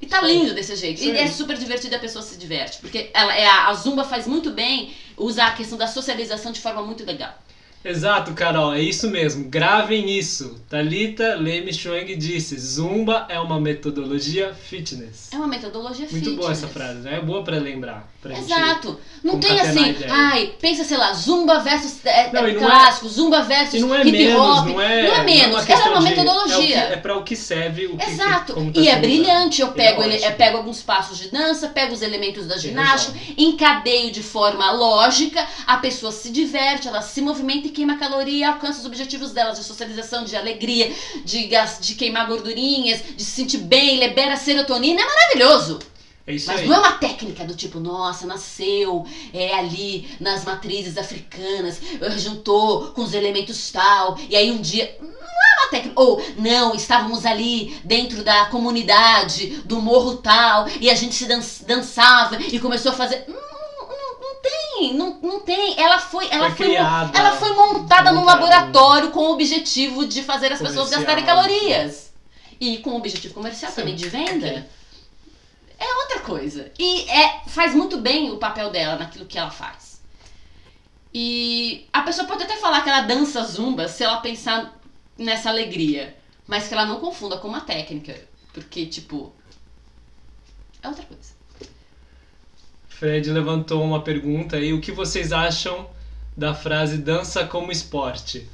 E tá lindo desse jeito. Sim. E é super divertido a pessoa se diverte. Porque ela é a Zumba faz muito bem usar a questão da socialização de forma muito legal. Exato, Carol, é isso mesmo. Gravem isso. Talita Leme Schwang disse: Zumba é uma metodologia fitness. É uma metodologia Muito fitness. boa essa frase, né? É boa pra lembrar. Pra Exato. Não tem assim, ai, pensa, sei lá, zumba versus é, Não, é não clássico, zumba versus não é hip menos, hop. não é. Não é menos, uma ela é uma de- metodologia. É, o que- é pra o que serve o que. Exato. como tá e é brilhante. Eu pego, é ele, eu pego alguns passos de dança, pego os elementos da ginástica, encadeio de forma lógica, a pessoa se diverte, ela se movimenta e queima caloria alcança os objetivos dela de socialização, de alegria, de, de queimar gordurinhas, de se sentir bem, libera serotonina. É maravilhoso. É isso Mas aí. não é uma técnica do tipo, nossa, nasceu é, ali nas matrizes africanas, eh, juntou com os elementos tal, e aí um dia. Não é uma técnica. Ou, não, estávamos ali dentro da comunidade, do morro tal, e a gente se dan dançava e começou a fazer. Não tem, não, não tem. Ela foi, ela Foi foi, criada, ela foi montada num laboratório com o objetivo de fazer as pessoas Comercial. gastarem calorias. E com o objetivo comercial Sim, também de venda. É outra coisa. E é, faz muito bem o papel dela naquilo que ela faz. E a pessoa pode até falar que ela dança zumba se ela pensar nessa alegria. Mas que ela não confunda com uma técnica. Porque, tipo. É outra coisa. Fred levantou uma pergunta aí. O que vocês acham da frase dança como esporte?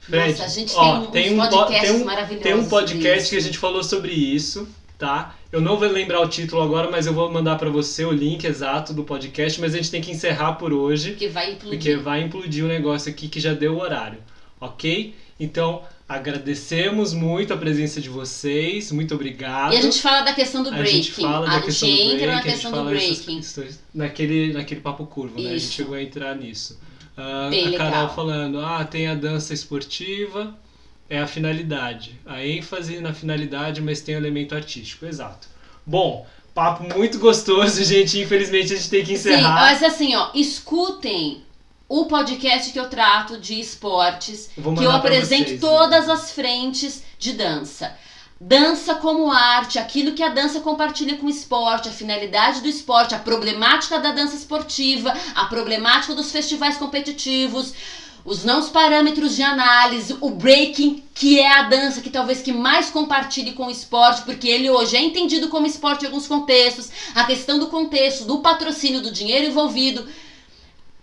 Fred, Nossa, a gente ó, tem, um uns po- podcasts tem um- maravilhosos. Tem um podcast que a gente falou sobre isso, tá? Eu não vou lembrar o título agora, mas eu vou mandar pra você o link exato do podcast, mas a gente tem que encerrar por hoje, Que vai implodir. porque vai implodir o negócio aqui que já deu o horário, ok? Então, agradecemos muito a presença de vocês, muito obrigado. E a gente fala da questão do A breaking. gente fala a da gente questão do entra break, na a gente questão do breaking. questões naquele, naquele papo curvo, né? A gente Isso. chegou a entrar nisso. Ah, Bem a Carol legal. falando, ah, tem a dança esportiva, é a finalidade. A ênfase na finalidade, mas tem o elemento artístico, exato. Bom, papo muito gostoso, gente. Infelizmente a gente tem que Sim, encerrar. mas assim, ó, escutem o podcast que eu trato de esportes, que eu apresento vocês, todas né? as frentes de dança. Dança como arte, aquilo que a dança compartilha com o esporte, a finalidade do esporte, a problemática da dança esportiva, a problemática dos festivais competitivos, os não parâmetros de análise, o breaking, que é a dança que talvez que mais compartilhe com o esporte, porque ele hoje é entendido como esporte em alguns contextos, a questão do contexto, do patrocínio, do dinheiro envolvido.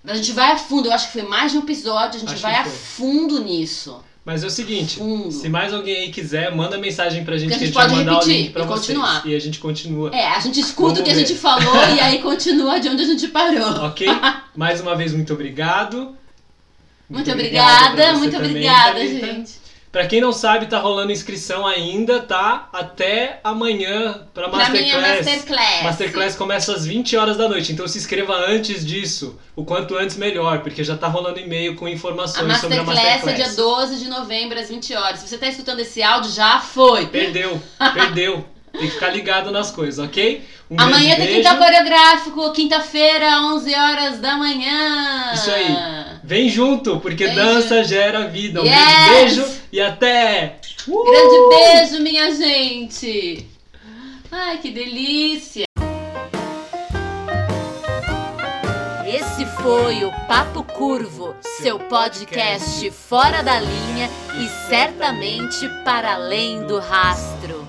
A gente vai a fundo, eu acho que foi mais de um episódio, a gente Acho vai a fundo nisso. Mas é o seguinte, Fundo. se mais alguém aí quiser, manda mensagem pra gente Que a que a gente gente vai pode mandar o repetir link pra e vocês. continuar. E a gente continua. É, a gente escuta Vamos o que a ver. gente falou e aí continua de onde a gente parou. Ok? Mais uma vez, muito obrigado. Muito pra obrigada, muito também, obrigada, Thalita. gente. Pra quem não sabe, tá rolando inscrição ainda, tá? Até amanhã pra Pra mim é Masterclass. Masterclass. Masterclass começa às 20 horas da noite, então se inscreva antes disso. O quanto antes melhor, porque já tá rolando e-mail com A informações sobre a Masterclass é Masterclass. dia 12 de novembro, às 20 horas. Se você tá escutando esse áudio, já foi. Perdeu, perdeu. Tem que ficar ligado nas coisas, ok? Um Amanhã tem quinta coreográfico, quinta-feira, 11 horas da manhã. Isso aí. Vem junto, porque dança gera vida. Um Yes! grande beijo e até! Uh! Grande beijo, minha gente. Ai, que delícia. Esse foi o Papo Curvo, seu podcast fora da linha e certamente para além do rastro.